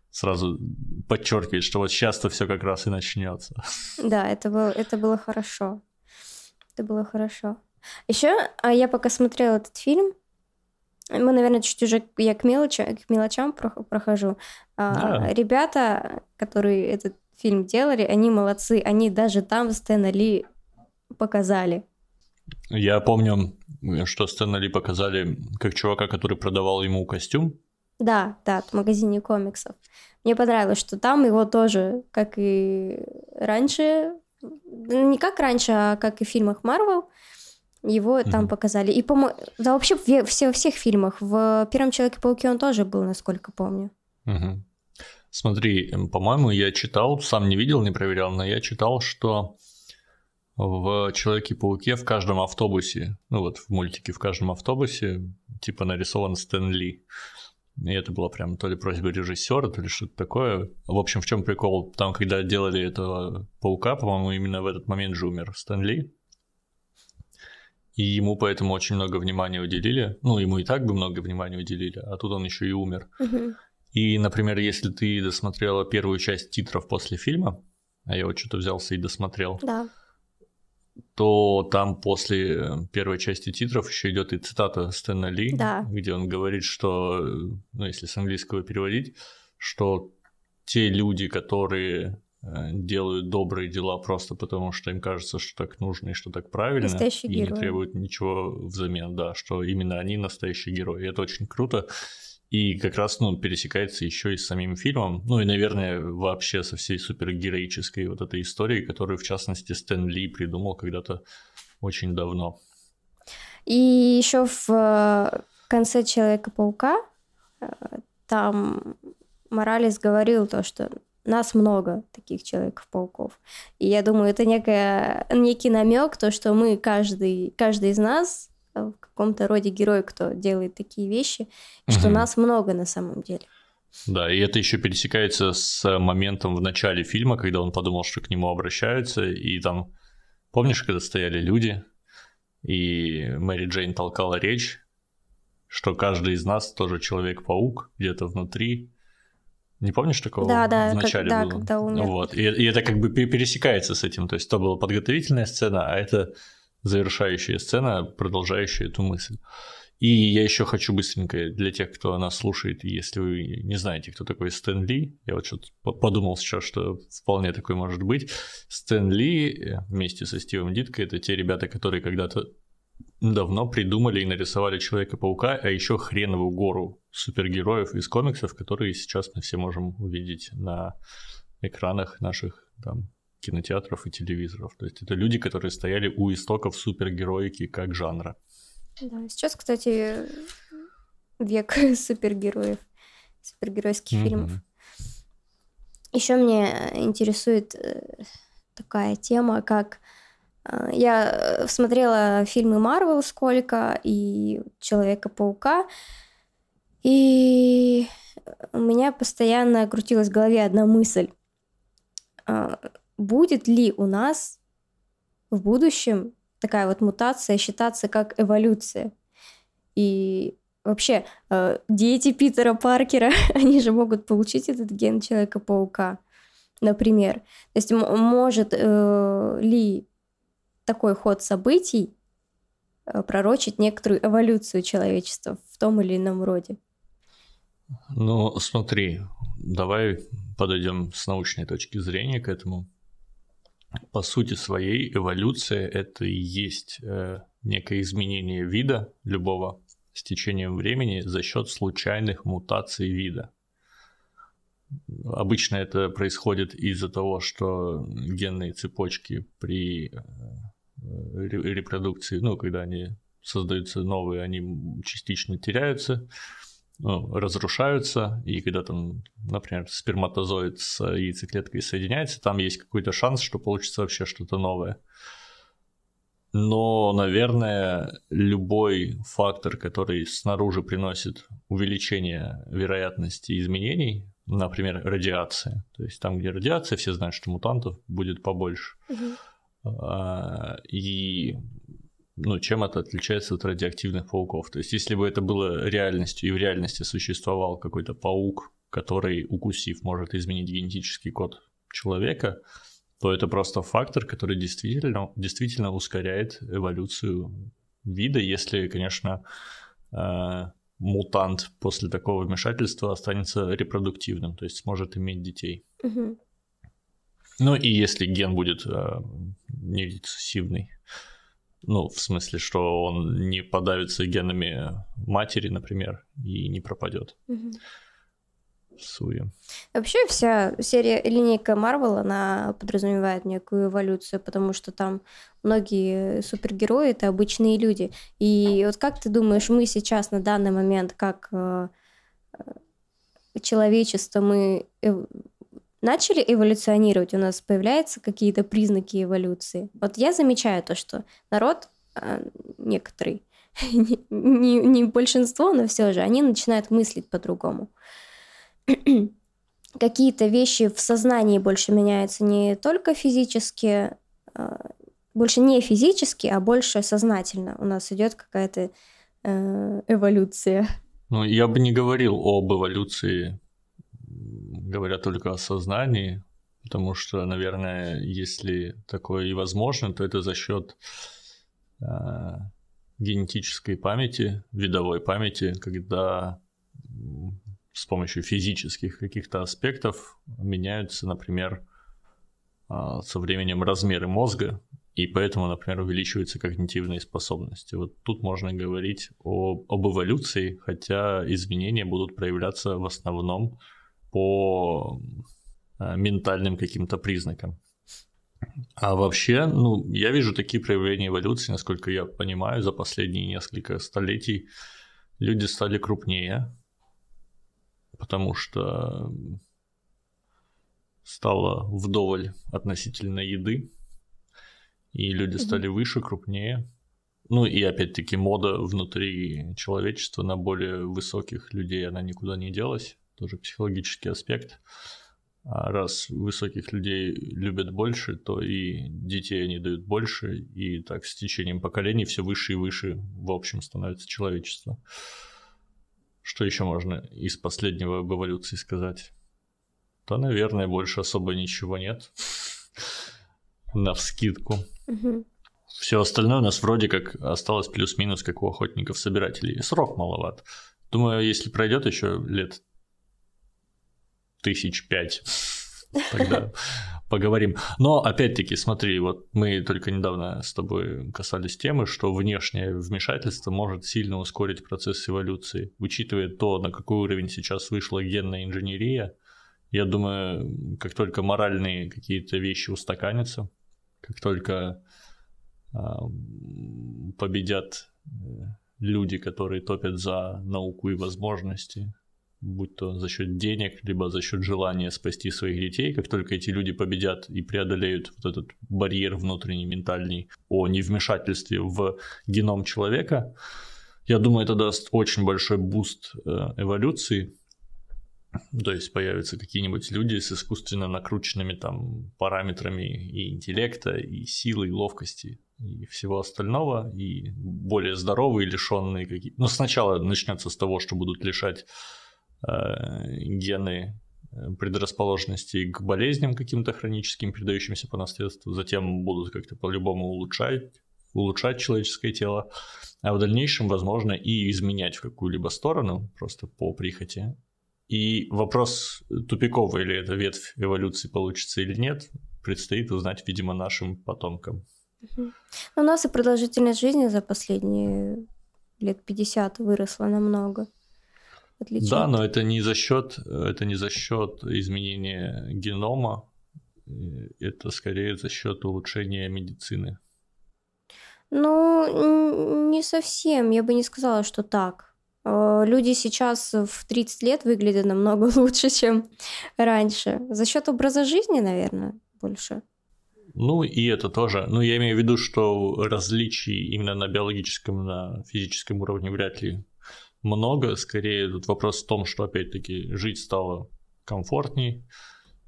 Сразу подчеркивает, что вот сейчас-то все как раз и начнется. Да, это было, это было хорошо. Это было хорошо. Еще а я пока смотрела этот фильм, мы, наверное, чуть уже я к мелочам, к мелочам прохожу. А, да. Ребята, которые этот фильм делали, они молодцы. Они даже там Стэна Ли показали. Я помню, что Стэна Ли показали как чувака, который продавал ему костюм. Да, да, в магазине комиксов. Мне понравилось, что там его тоже, как и раньше, не как раньше, а как и в фильмах Марвел, его mm-hmm. там показали. И, по да, вообще в, все, во всех фильмах. В «Первом Человеке-пауке» он тоже был, насколько помню. Mm-hmm. Смотри, по-моему, я читал, сам не видел, не проверял, но я читал, что в Человеке-пауке в каждом автобусе, ну вот в мультике в каждом автобусе, типа нарисован Стэн Ли. И это была прям то ли просьба режиссера, то ли что-то такое. В общем, в чем прикол? Там, когда делали этого паука, по-моему, именно в этот момент же умер Стэн Ли. И ему поэтому очень много внимания уделили. Ну, ему и так бы много внимания уделили, а тут он еще и умер. Угу. И, например, если ты досмотрела первую часть титров после фильма, а я вот что-то взялся и досмотрел, да. То там после первой части титров еще идет и цитата Стэна Ли, да. где он говорит, что, ну, если с английского переводить, что те люди, которые э, делают добрые дела просто потому, что им кажется, что так нужно и что так правильно, Настоящие и герои. не требуют ничего взамен, да, что именно они настоящие герои. И это очень круто. И как раз, ну, пересекается еще и с самим фильмом, ну и, наверное, вообще со всей супергероической вот этой историей, которую, в частности, Стэн Ли придумал когда-то очень давно. И еще в э, конце Человека-паука э, там Моралес говорил то, что нас много таких Человеков-пауков. И я думаю, это некая, некий намек, то, что мы, каждый, каждый из нас в каком-то роде герой, кто делает такие вещи, что Мгм. нас много на самом деле. Да, и это еще пересекается с моментом в начале фильма, когда он подумал, что к нему обращаются, и там, помнишь, когда стояли люди, и Мэри Джейн толкала речь, что каждый из нас тоже Человек-паук где-то внутри. Не помнишь такого? Да, да, в как- начале да, было? когда умер. Вот, и, и это как бы пе- пересекается с этим, то есть то была подготовительная сцена, а это завершающая сцена, продолжающая эту мысль. И я еще хочу быстренько для тех, кто нас слушает, если вы не знаете, кто такой Стэн Ли, я вот что-то по- подумал сейчас, что вполне такой может быть. Стэн Ли э, вместе со Стивом Диткой это те ребята, которые когда-то давно придумали и нарисовали Человека-паука, а еще хреновую гору супергероев из комиксов, которые сейчас мы все можем увидеть на экранах наших там кинотеатров и телевизоров. То есть это люди, которые стояли у истоков супергероики как жанра. Да, сейчас, кстати, век супергероев, супергеройских фильмов. Мгм. Еще меня интересует э, такая тема, как э, я смотрела фильмы Марвел сколько и Человека-паука, и у меня постоянно крутилась в голове одна мысль. Будет ли у нас в будущем такая вот мутация считаться как эволюция? И вообще, э, дети Питера Паркера, они же могут получить этот ген Человека-паука, например. То есть может э, ли такой ход событий э, пророчить некоторую эволюцию человечества в том или ином роде? Ну, смотри, давай подойдем с научной точки зрения к этому. По сути своей, эволюция это и есть э, некое изменение вида любого с течением времени за счет случайных мутаций вида. Обычно это происходит из-за того, что генные цепочки при э, ре- репродукции, ну, когда они создаются новые, они частично теряются, ну, разрушаются, и когда там, например, сперматозоид с яйцеклеткой соединяется, там есть какой-то шанс, что получится вообще что-то новое. Но, наверное, любой фактор, который снаружи приносит увеличение вероятности изменений, например, радиация, то есть там, где радиация, все знают, что мутантов будет побольше. А, И ну, чем это отличается от радиоактивных пауков? То есть, если бы это было реальностью, и в реальности существовал какой-то паук, который, укусив, может изменить генетический код человека, то это просто фактор, который действительно, действительно ускоряет эволюцию вида, если, конечно, э, мутант после такого вмешательства останется репродуктивным, то есть сможет иметь детей. Мгм. Ну и если ген будет э, не рецессивный, ну, в смысле, что он не подавится генами матери, например, и не пропадет суе. Вообще вся серия линейка Марвел, она подразумевает некую эволюцию, потому что там многие супергерои это обычные люди. И вот как ты думаешь, мы сейчас на данный момент, как э, э, человечество, мы эв- начали эволюционировать, у нас появляются какие-то признаки эволюции. Вот я замечаю то, что народ э, некоторый, не, не- не большинство, но все же, они начинают мыслить по-другому какие-то вещи в сознании больше меняются не только физически, а, больше не физически, а больше сознательно. У нас идет какая-то э, эволюция. Ну, я бы не говорил об эволюции, говоря только о сознании, потому что, наверное, если такое и возможно, то это за счет э, генетической памяти, видовой памяти, когда с помощью физических каких-то аспектов меняются, например, а, со временем размеры мозга, и поэтому, например, увеличиваются когнитивные способности. Вот тут можно говорить о, об эволюции, хотя изменения будут проявляться в основном по а, ментальным каким-то признакам. А вообще, ну, я вижу такие проявления эволюции, насколько я понимаю, за последние несколько столетий люди стали крупнее, потому что стало вдоволь относительно еды, и люди стали выше, крупнее. Ну и опять-таки мода внутри человечества на более высоких людей, она никуда не делась, тоже психологический аспект. А раз высоких людей любят больше, то и детей они дают больше, и так с течением поколений все выше и выше в общем становится человечество. Что еще можно из последнего об эволюции сказать? То, наверное, больше особо ничего нет. На вскидку. Все остальное у нас вроде как осталось плюс-минус, как у охотников-собирателей. Срок маловат. Думаю, если пройдет еще лет тысяч пять, тогда поговорим. Но опять-таки, смотри, вот мы только недавно с тобой касались темы, что внешнее вмешательство может сильно ускорить процесс эволюции. Учитывая то, на какой уровень сейчас вышла генная инженерия, я думаю, как только моральные какие-то вещи устаканятся, как только э, победят люди, которые топят за науку и возможности, будь то за счет денег, либо за счет желания спасти своих детей, как только эти люди победят и преодолеют вот этот барьер внутренний, ментальный о невмешательстве в геном человека, я думаю, это даст очень большой boost э, эволюции, то есть появятся какие-нибудь люди с искусственно накрученными там параметрами и интеллекта, и силы, и ловкости, и всего остального, и более здоровые, лишенные какие Ну, сначала начнется с того, что будут лишать гены э, предрасположенности к болезням каким-то хроническим, передающимся по наследству, затем будут как-то по-любому улучшать, улучшать человеческое тело, а в дальнейшем, возможно, и изменять в какую-либо сторону, просто по прихоти, и вопрос тупиковый, или эта ветвь эволюции получится или нет, предстоит узнать, видимо, нашим потомкам. У нас и продолжительность жизни за последние лет 50 выросла намного. Да, но это не за счет, это не за счет изменения генома, это скорее за счет улучшения медицины. Ну, не совсем. Я бы не сказала, что так. Э, люди сейчас в 30 лет выглядят намного лучше, чем раньше. За счет образа жизни, наверное, больше. Ну и это тоже. Ну я имею в виду, что различий именно на биологическом, на физическом уровне вряд ли много. Скорее тут вопрос в том, что опять-таки жить стало комфортней,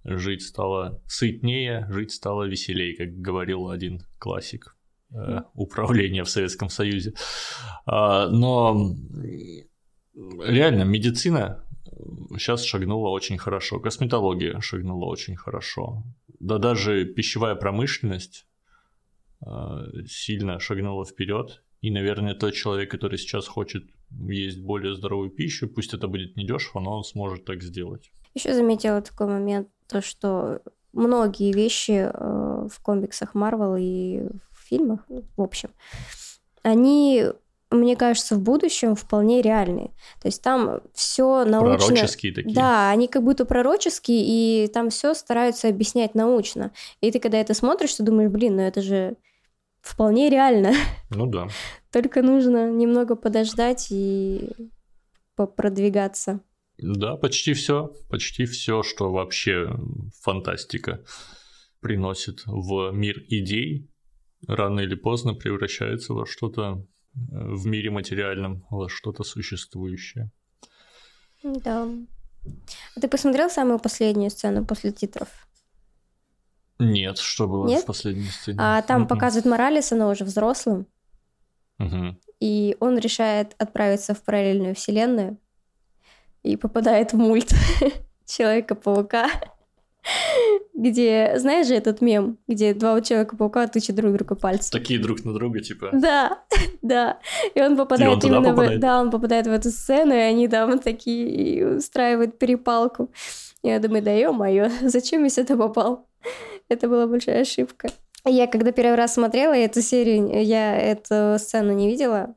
жить стало сытнее, жить стало веселее, как говорил один классик э, управления в Советском Союзе. А, но реально медицина сейчас шагнула очень хорошо, косметология шагнула очень хорошо, да даже пищевая промышленность а, сильно шагнула вперед. И, наверное, тот человек, который сейчас хочет есть более здоровую пищу, пусть это будет недешево, но он сможет так сделать. Еще заметила такой момент, то что многие вещи э, в комиксах Марвел и в фильмах, в общем, они мне кажется, в будущем вполне реальные. То есть там все научно... Пророческие такие. Да, они как будто пророческие, и там все стараются объяснять научно. И ты, когда это смотришь, ты думаешь, блин, ну это же вполне реально. Ну да. Только нужно немного подождать и продвигаться. Да, почти все, почти все, что вообще фантастика приносит в мир идей, рано или поздно превращается во что-то в мире материальном, во что-то существующее. Да. А ты посмотрел самую последнюю сцену после титров? Нет, что было Нет? в последней сцене? А там mm-hmm. показывают Моралеса, но уже взрослым. Mm-hmm. И он решает отправиться в параллельную вселенную и попадает в мульт Человека-паука где, знаешь же этот мем, где два Человека-паука тычут друг друга пальцем. Такие друг на друга, типа. Да, да. И он попадает и он именно попадает? в... Да, он попадает в эту сцену, и они там такие устраивают перепалку. Я думаю, да ё-моё, зачем я сюда попал? Это была большая ошибка. Я когда первый раз смотрела эту серию, я эту сцену не видела,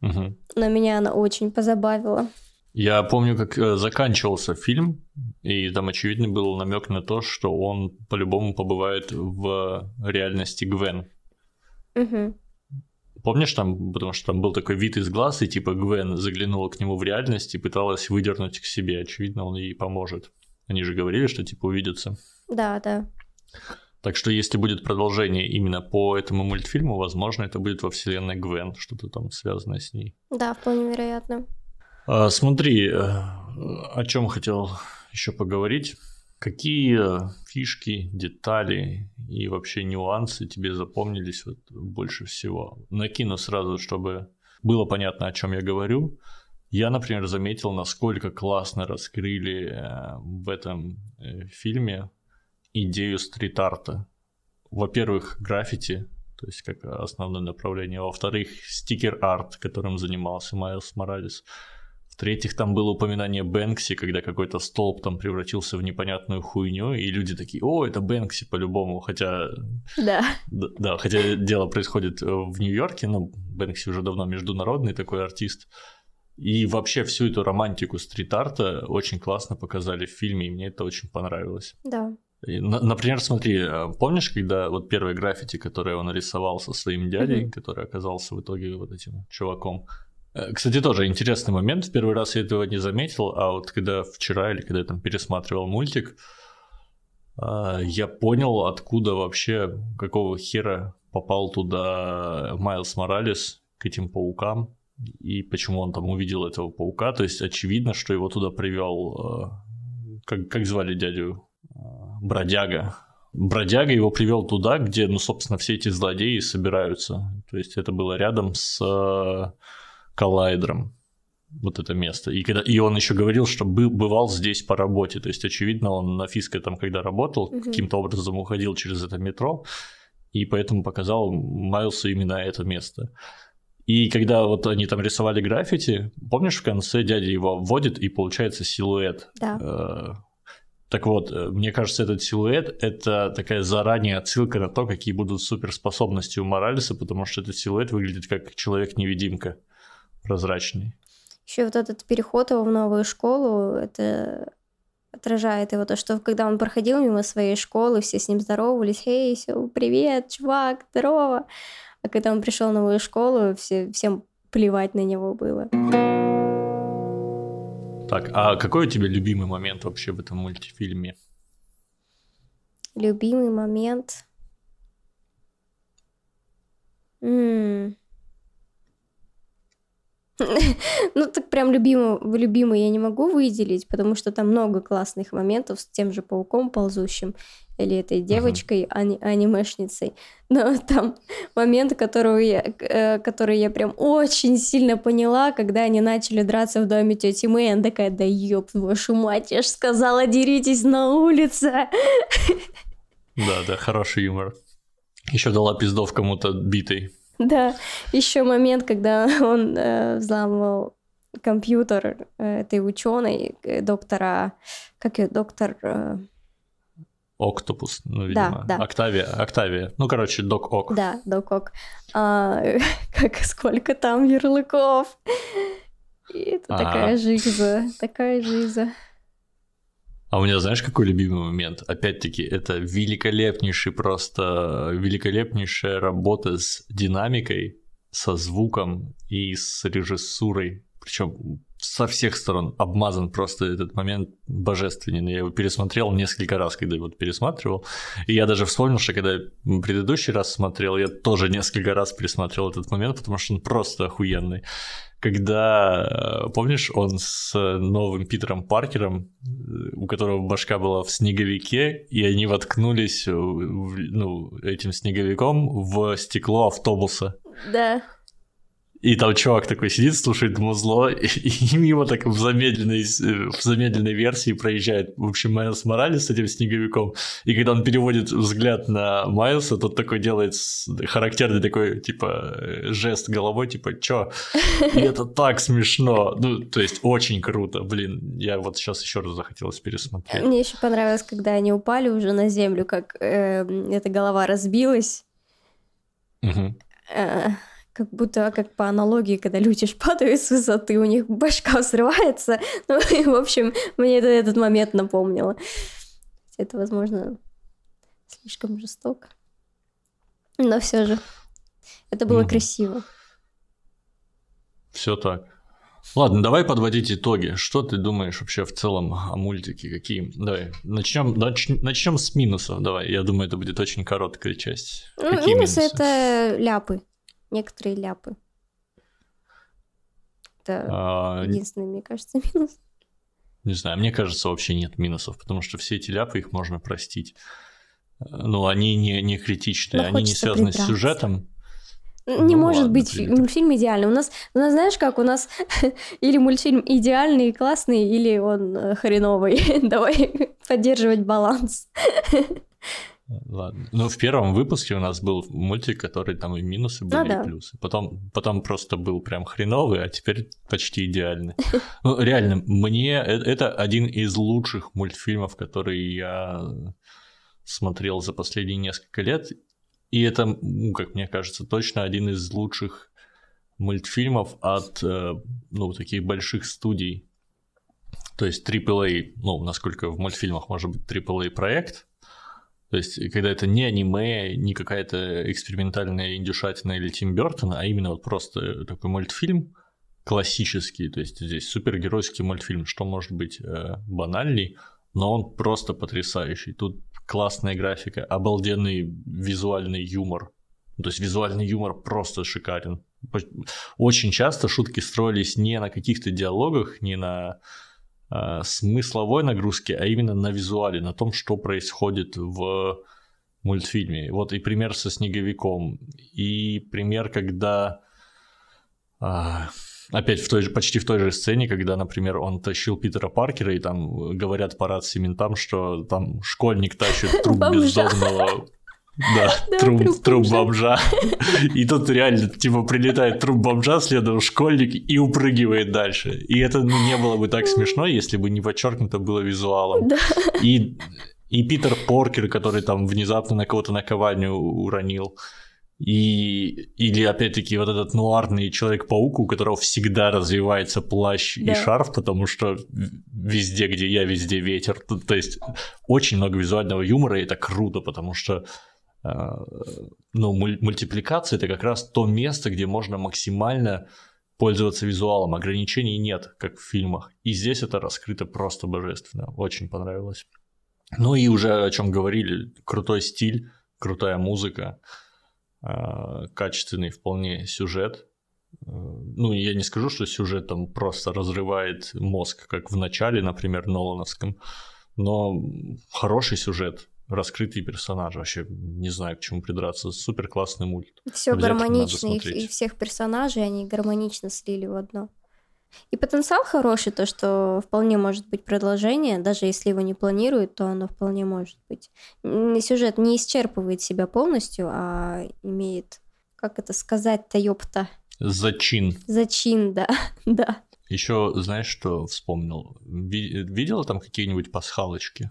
Мгм. но меня она очень позабавила. Я помню, как э, заканчивался фильм, и там очевидно был намек на то, что он по-любому побывает в реальности Гвен. Мгм. Помнишь там, потому что там был такой вид из глаз, и типа Гвен заглянула к нему в реальность и пыталась выдернуть к себе. Очевидно, он ей поможет. Они же говорили, что типа увидятся. Да, да. Так что если будет продолжение именно по этому мультфильму, возможно, это будет во вселенной Гвен, что-то там связанное с ней. Да, вполне вероятно. А, смотри, э, о чем хотел еще поговорить. Какие фишки, детали и вообще нюансы тебе запомнились вот больше всего? Накину сразу, чтобы было понятно, о чем я говорю. Я, например, заметил, насколько классно раскрыли э, в этом э, фильме идею стрит-арта. Во-первых, граффити, то есть как основное направление. Во-вторых, стикер-арт, которым занимался Майлз Моралес. В-третьих, там было упоминание Бэнкси, когда какой-то столб там превратился в непонятную хуйню, и люди такие, о, это Бэнкси по-любому, хотя, Да. д- да, хотя дело происходит в Нью-Йорке, но Бэнкси уже давно международный такой артист. И вообще всю эту романтику стрит-арта очень классно показали в фильме, и мне это очень понравилось. Да. Например, смотри, э, помнишь, когда вот первое граффити, которое он рисовал со своим дядей, Мгм. который оказался в итоге вот этим чуваком? Э, Кстати, тоже интересный момент. В первый раз я этого не заметил, а вот когда вчера или когда я там пересматривал мультик, а, я понял, откуда вообще, какого хера попал туда Майлз Моралес к этим паукам и почему он там увидел этого паука. То есть очевидно, что его туда привел, как, как звали дядю? Бродяга. Бродяга его привел туда, где, ну, собственно, все эти злодеи собираются. То есть это было рядом с э, коллайдером вот это место. И, когда, и он еще говорил, что был, бывал здесь по работе. То есть, очевидно, он на фиске там, когда работал, Мгм. каким-то образом уходил через это метро, и поэтому показал Майлсу именно это место. И когда вот они там рисовали граффити, помнишь, в конце дядя его вводит, и получается силуэт. Да. Так вот, э, мне кажется, этот силуэт — это такая заранее отсылка на то, какие будут суперспособности у Моралеса, потому что этот силуэт выглядит как человек-невидимка прозрачный. Еще вот этот переход его в новую школу, это отражает его то, что когда он проходил мимо своей школы, все с ним здоровались, «Эй, всё, привет, чувак, здорово!» А когда он пришел в новую школу, все, всем плевать на него было. Так, а какой у тебя любимый момент вообще в этом мультфильме? Любимый момент. М. Ну, так прям любимый, любимый я не могу выделить, потому что там много классных моментов с тем же пауком ползущим или этой девочкой, ани- анимешницей. Но там момент, которого я, э, который я прям очень сильно поняла, когда они начали драться в доме тети Мэй, она такая, да ёб вашу мать, я ж сказала, деритесь на улице. Да, да, хороший юмор. Еще дала пиздов кому-то битой. Да, еще момент, когда он э, взламывал компьютер э, этой ученой, э, доктора, как ее, доктор, э, Октопус, ну, видимо. да. Октавия, Октавия. Ну, короче, Док Ок. да, докок, а, как сколько там ярлыков. И это Ага. такая жиза, такая жиза. А у меня, знаешь, какой любимый момент? Опять-таки, это великолепнейший просто, великолепнейшая работа с динамикой, со звуком и с режиссурой. Причем со всех сторон обмазан просто этот момент божественный. Я его пересмотрел несколько раз, когда его пересматривал. И я даже вспомнил, что когда я предыдущий раз смотрел, я тоже несколько раз пересмотрел этот момент, потому что он просто охуенный. Когда, э, помнишь, он с новым Питером Паркером, э, у которого башка была в снеговике, и они воткнулись ну, этим снеговиком в стекло автобуса. Да, И там чувак такой сидит, слушает музло, и, и мимо так в замедленной, в замедленной версии проезжает, в общем, Майлз Моралес с этим снеговиком. И когда он переводит взгляд на Майлса, тот такой делает характерный такой, типа, жест головой, типа, чё? И это так смешно. Ну, то есть, очень круто. Блин, я вот сейчас еще раз захотелось пересмотреть. Мне еще понравилось, когда они упали уже на землю, как э, эта голова разбилась. Угу. Как будто, как по аналогии, когда люди падают с высоты, у них башка взрывается. Ну, и, в общем, мне это, этот момент напомнило. Это, возможно, слишком жестоко. Но все же, это было mm красиво. Все так. Ладно, давай подводить итоги. Что ты думаешь вообще в целом о мультике? Какие? Давай, начнем, нач, начнем с минусов. Давай, я думаю, это будет очень короткая часть. Ну, Какие минусы, минусы это ляпы некоторые ляпы. Это а... единственный, мне кажется, минус. Не знаю, мне кажется, вообще нет минусов, потому что все эти ляпы их можно простить. Ну, они не, не критичные, они не связаны придраться. с сюжетом. Не ну, может ладно, быть привет. мультфильм идеальный. У нас, у нас, знаешь, как у нас или мультфильм идеальный, классный, или он э, хреновый. Давай поддерживать баланс. Ладно. Ну, в первом выпуске у нас был мультик, который там и минусы были, ну, да. и плюсы. Потом, потом просто был прям хреновый, а теперь почти идеальный. Ну, реально, мне э, это один из лучших мультфильмов, которые я смотрел за последние несколько лет. И это, ну, как мне кажется, точно один из лучших мультфильмов от, э, ну, таких больших студий. То есть AAA, ну, насколько в мультфильмах может быть AAA проект – то есть, когда это не аниме, не какая-то экспериментальная индюшатина или Тим Бертона, а именно вот просто такой мультфильм классический, то есть здесь супергеройский мультфильм, что может быть э, банальней, но он просто потрясающий. Тут классная графика, обалденный визуальный юмор. То есть визуальный юмор просто шикарен. Очень часто шутки строились не на каких-то диалогах, не на э, смысловой нагрузки, а именно на визуале, на том, что происходит в мультфильме. Вот и пример со снеговиком, и пример, когда э, опять в той же, почти в той же сцене, когда, например, он тащил Питера Паркера, и там говорят по рации ментам, что там школьник тащит труп бездомного да, труп, бомжа. И тут реально, типа, прилетает труп бомжа, следом школьник и упрыгивает дальше. И это ну, не было бы так смешно, если бы не подчеркнуто было визуалом. Да. И, и Питер Поркер, который там внезапно на кого-то наковальню уронил. И, или, опять-таки, вот этот нуарный Человек-паук, у которого всегда развивается плащ да. и шарф, потому что везде, где я, везде ветер. То есть очень много визуального юмора, и это круто, потому что ну, мультипликация это как раз то место, где можно максимально пользоваться визуалом. Ограничений нет, как в фильмах. И здесь это раскрыто просто божественно. Очень понравилось. Ну и уже о чем говорили, крутой стиль, крутая музыка, а, качественный вполне сюжет. А, ну, я не скажу, что сюжет там просто разрывает мозг, как в начале, например, Нолановском, но хороший сюжет, раскрытые персонажи. Вообще не знаю, к чему придраться. Супер классный мульт. Все гармонично, их, и всех персонажей они гармонично слили в одно. И потенциал хороший, то, что вполне может быть продолжение, даже если его не планируют, то оно вполне может быть. Сюжет не исчерпывает себя полностью, а имеет, как это сказать-то, ёпта? Зачин. Зачин, да, да. Еще знаешь, что вспомнил? Видела там какие-нибудь пасхалочки?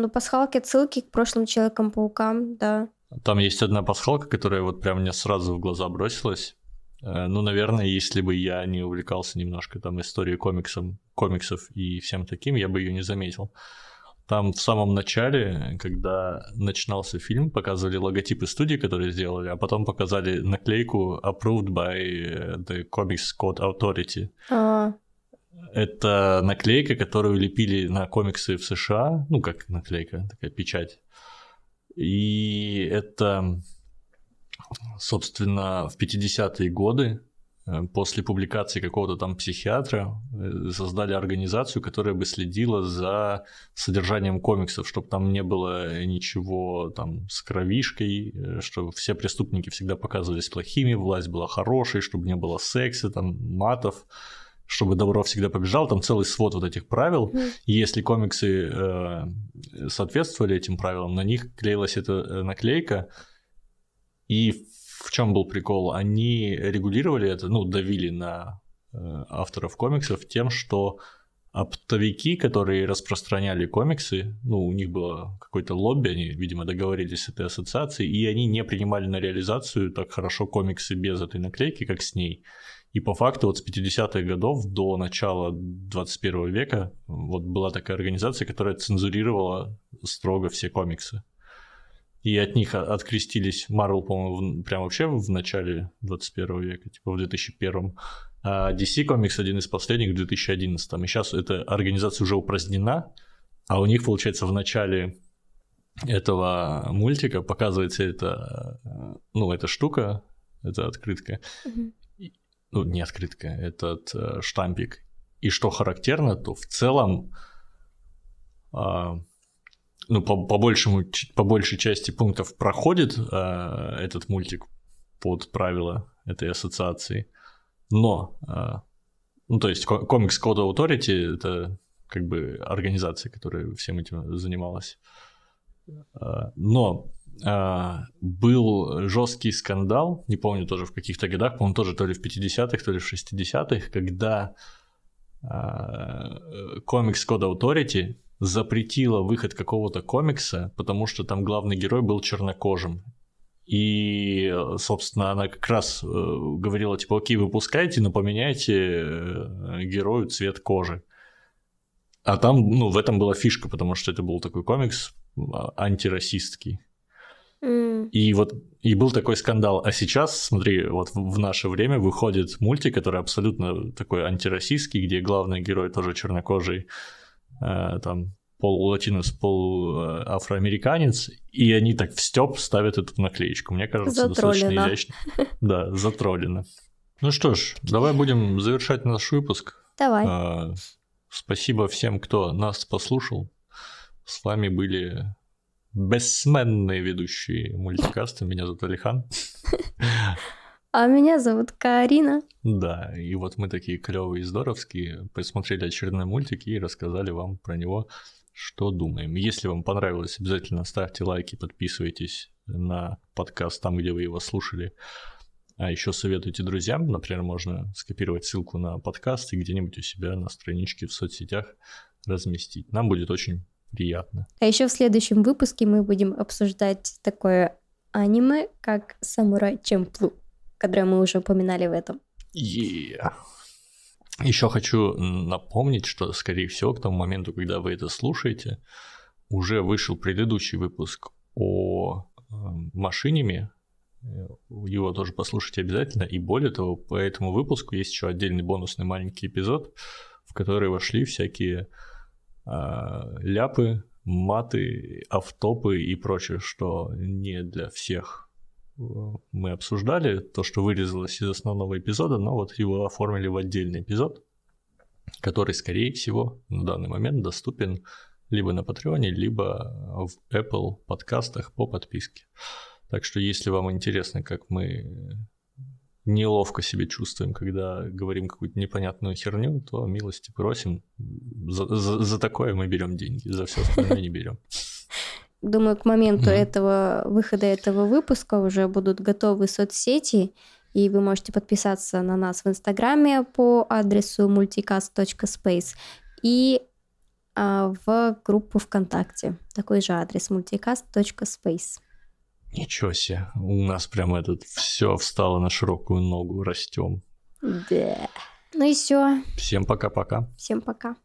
Ну, пасхалки, отсылки к прошлым Человекам-паукам, да. Там есть одна пасхалка, которая вот прям мне сразу в глаза бросилась. Э, ну, наверное, если бы я не увлекался немножко там историей комиксом, комиксов и всем таким, я бы ее не заметил. Там в самом начале, когда начинался фильм, показывали логотипы студии, которые сделали, а потом показали наклейку Approved by the Comics Code Authority. А, это наклейка, которую лепили на комиксы в США, ну как наклейка, такая печать. И это, собственно, в 50-е годы э, после публикации какого-то там психиатра э, создали организацию, которая бы следила за содержанием комиксов, чтобы там не было ничего там с кровишкой, э, чтобы все преступники всегда показывались плохими, власть была хорошей, чтобы не было секса, там матов чтобы добро всегда побежал, там целый свод вот этих правил. И если комиксы э, соответствовали этим правилам, на них клеилась эта наклейка. И в чем был прикол? Они регулировали это, ну, давили на э, авторов комиксов тем, что оптовики, которые распространяли комиксы, ну, у них было какое-то лобби, они, видимо, договорились с этой ассоциацией, и они не принимали на реализацию так хорошо комиксы без этой наклейки, как с ней. И по факту вот с 50-х годов до начала 21 века вот была такая организация, которая цензурировала строго все комиксы. И от них открестились Marvel, по-моему, прям вообще в начале 21 века, типа в 2001. А DC Comics один из последних в 2011. И сейчас эта организация уже упразднена, а у них, получается, в начале этого мультика показывается эта, ну, эта штука, эта открытка, mm-hmm ну, не открытка, этот э, штампик. И что характерно, то в целом, э, ну, по, по, большему, по большей части пунктов проходит э, этот мультик под правила этой ассоциации. Но, э, ну, то есть Comics Code Authority — это как бы организация, которая всем этим занималась. Э, но был жесткий скандал, не помню тоже в каких-то годах, по-моему, тоже то ли в 50-х, то ли в 60-х, когда а, Comics Code Authority запретила выход какого-то комикса, потому что там главный герой был чернокожим. И, собственно, она как раз э, говорила, типа, окей, выпускайте, но поменяйте э, герою цвет кожи. А там, ну, в этом была фишка, потому что это был такой комикс а, И вот и был такой скандал. А сейчас, смотри, вот в наше время выходит мультик, который абсолютно такой антироссийский, где главный герой тоже чернокожий, э, там пол латинос, пол э, и они так в стёб ставят эту наклеечку. Мне кажется, достаточно изящно. Да, затроллено. Ну что ж, давай будем завершать наш выпуск. Давай. А, спасибо всем, кто нас послушал. С вами были бессменные ведущие мультикаста. Меня зовут Алихан. А меня зовут Карина. Да, и вот мы такие клевые и здоровские, посмотрели очередной мультик и рассказали вам про него, что думаем. Если вам понравилось, обязательно ставьте лайки, подписывайтесь на подкаст там, где вы его слушали. А еще советуйте друзьям, например, можно скопировать ссылку на подкаст и где-нибудь у себя на страничке в соцсетях разместить. Нам будет очень приятно. А еще в следующем выпуске мы будем обсуждать такое аниме, как Самурай Чемплу, которое мы уже упоминали в этом. Yeah. Еще хочу напомнить, что, скорее всего, к тому моменту, когда вы это слушаете, уже вышел предыдущий выпуск о э, машиниме. Его тоже послушайте обязательно. И более того, по этому выпуску есть еще отдельный бонусный маленький эпизод, в который вошли всякие ляпы, маты, автопы и прочее, что не для всех мы обсуждали, то, что вырезалось из основного эпизода, но вот его оформили в отдельный эпизод, который, скорее всего, на данный момент доступен либо на Патреоне, либо в Apple подкастах по подписке. Так что, если вам интересно, как мы неловко себя чувствуем, когда говорим какую-то непонятную херню, то милости просим. За, за, за такое мы берем деньги, за все остальное не берем. Думаю, к моменту этого выхода этого выпуска уже будут готовы соцсети, и вы можете подписаться на нас в Инстаграме по адресу multicast.space и а, в группу ВКонтакте. Такой же адрес multicast.space. Ничего себе, у нас прям этот все встало на широкую ногу, растем. Да. Ну и все. Всем пока-пока. Всем пока.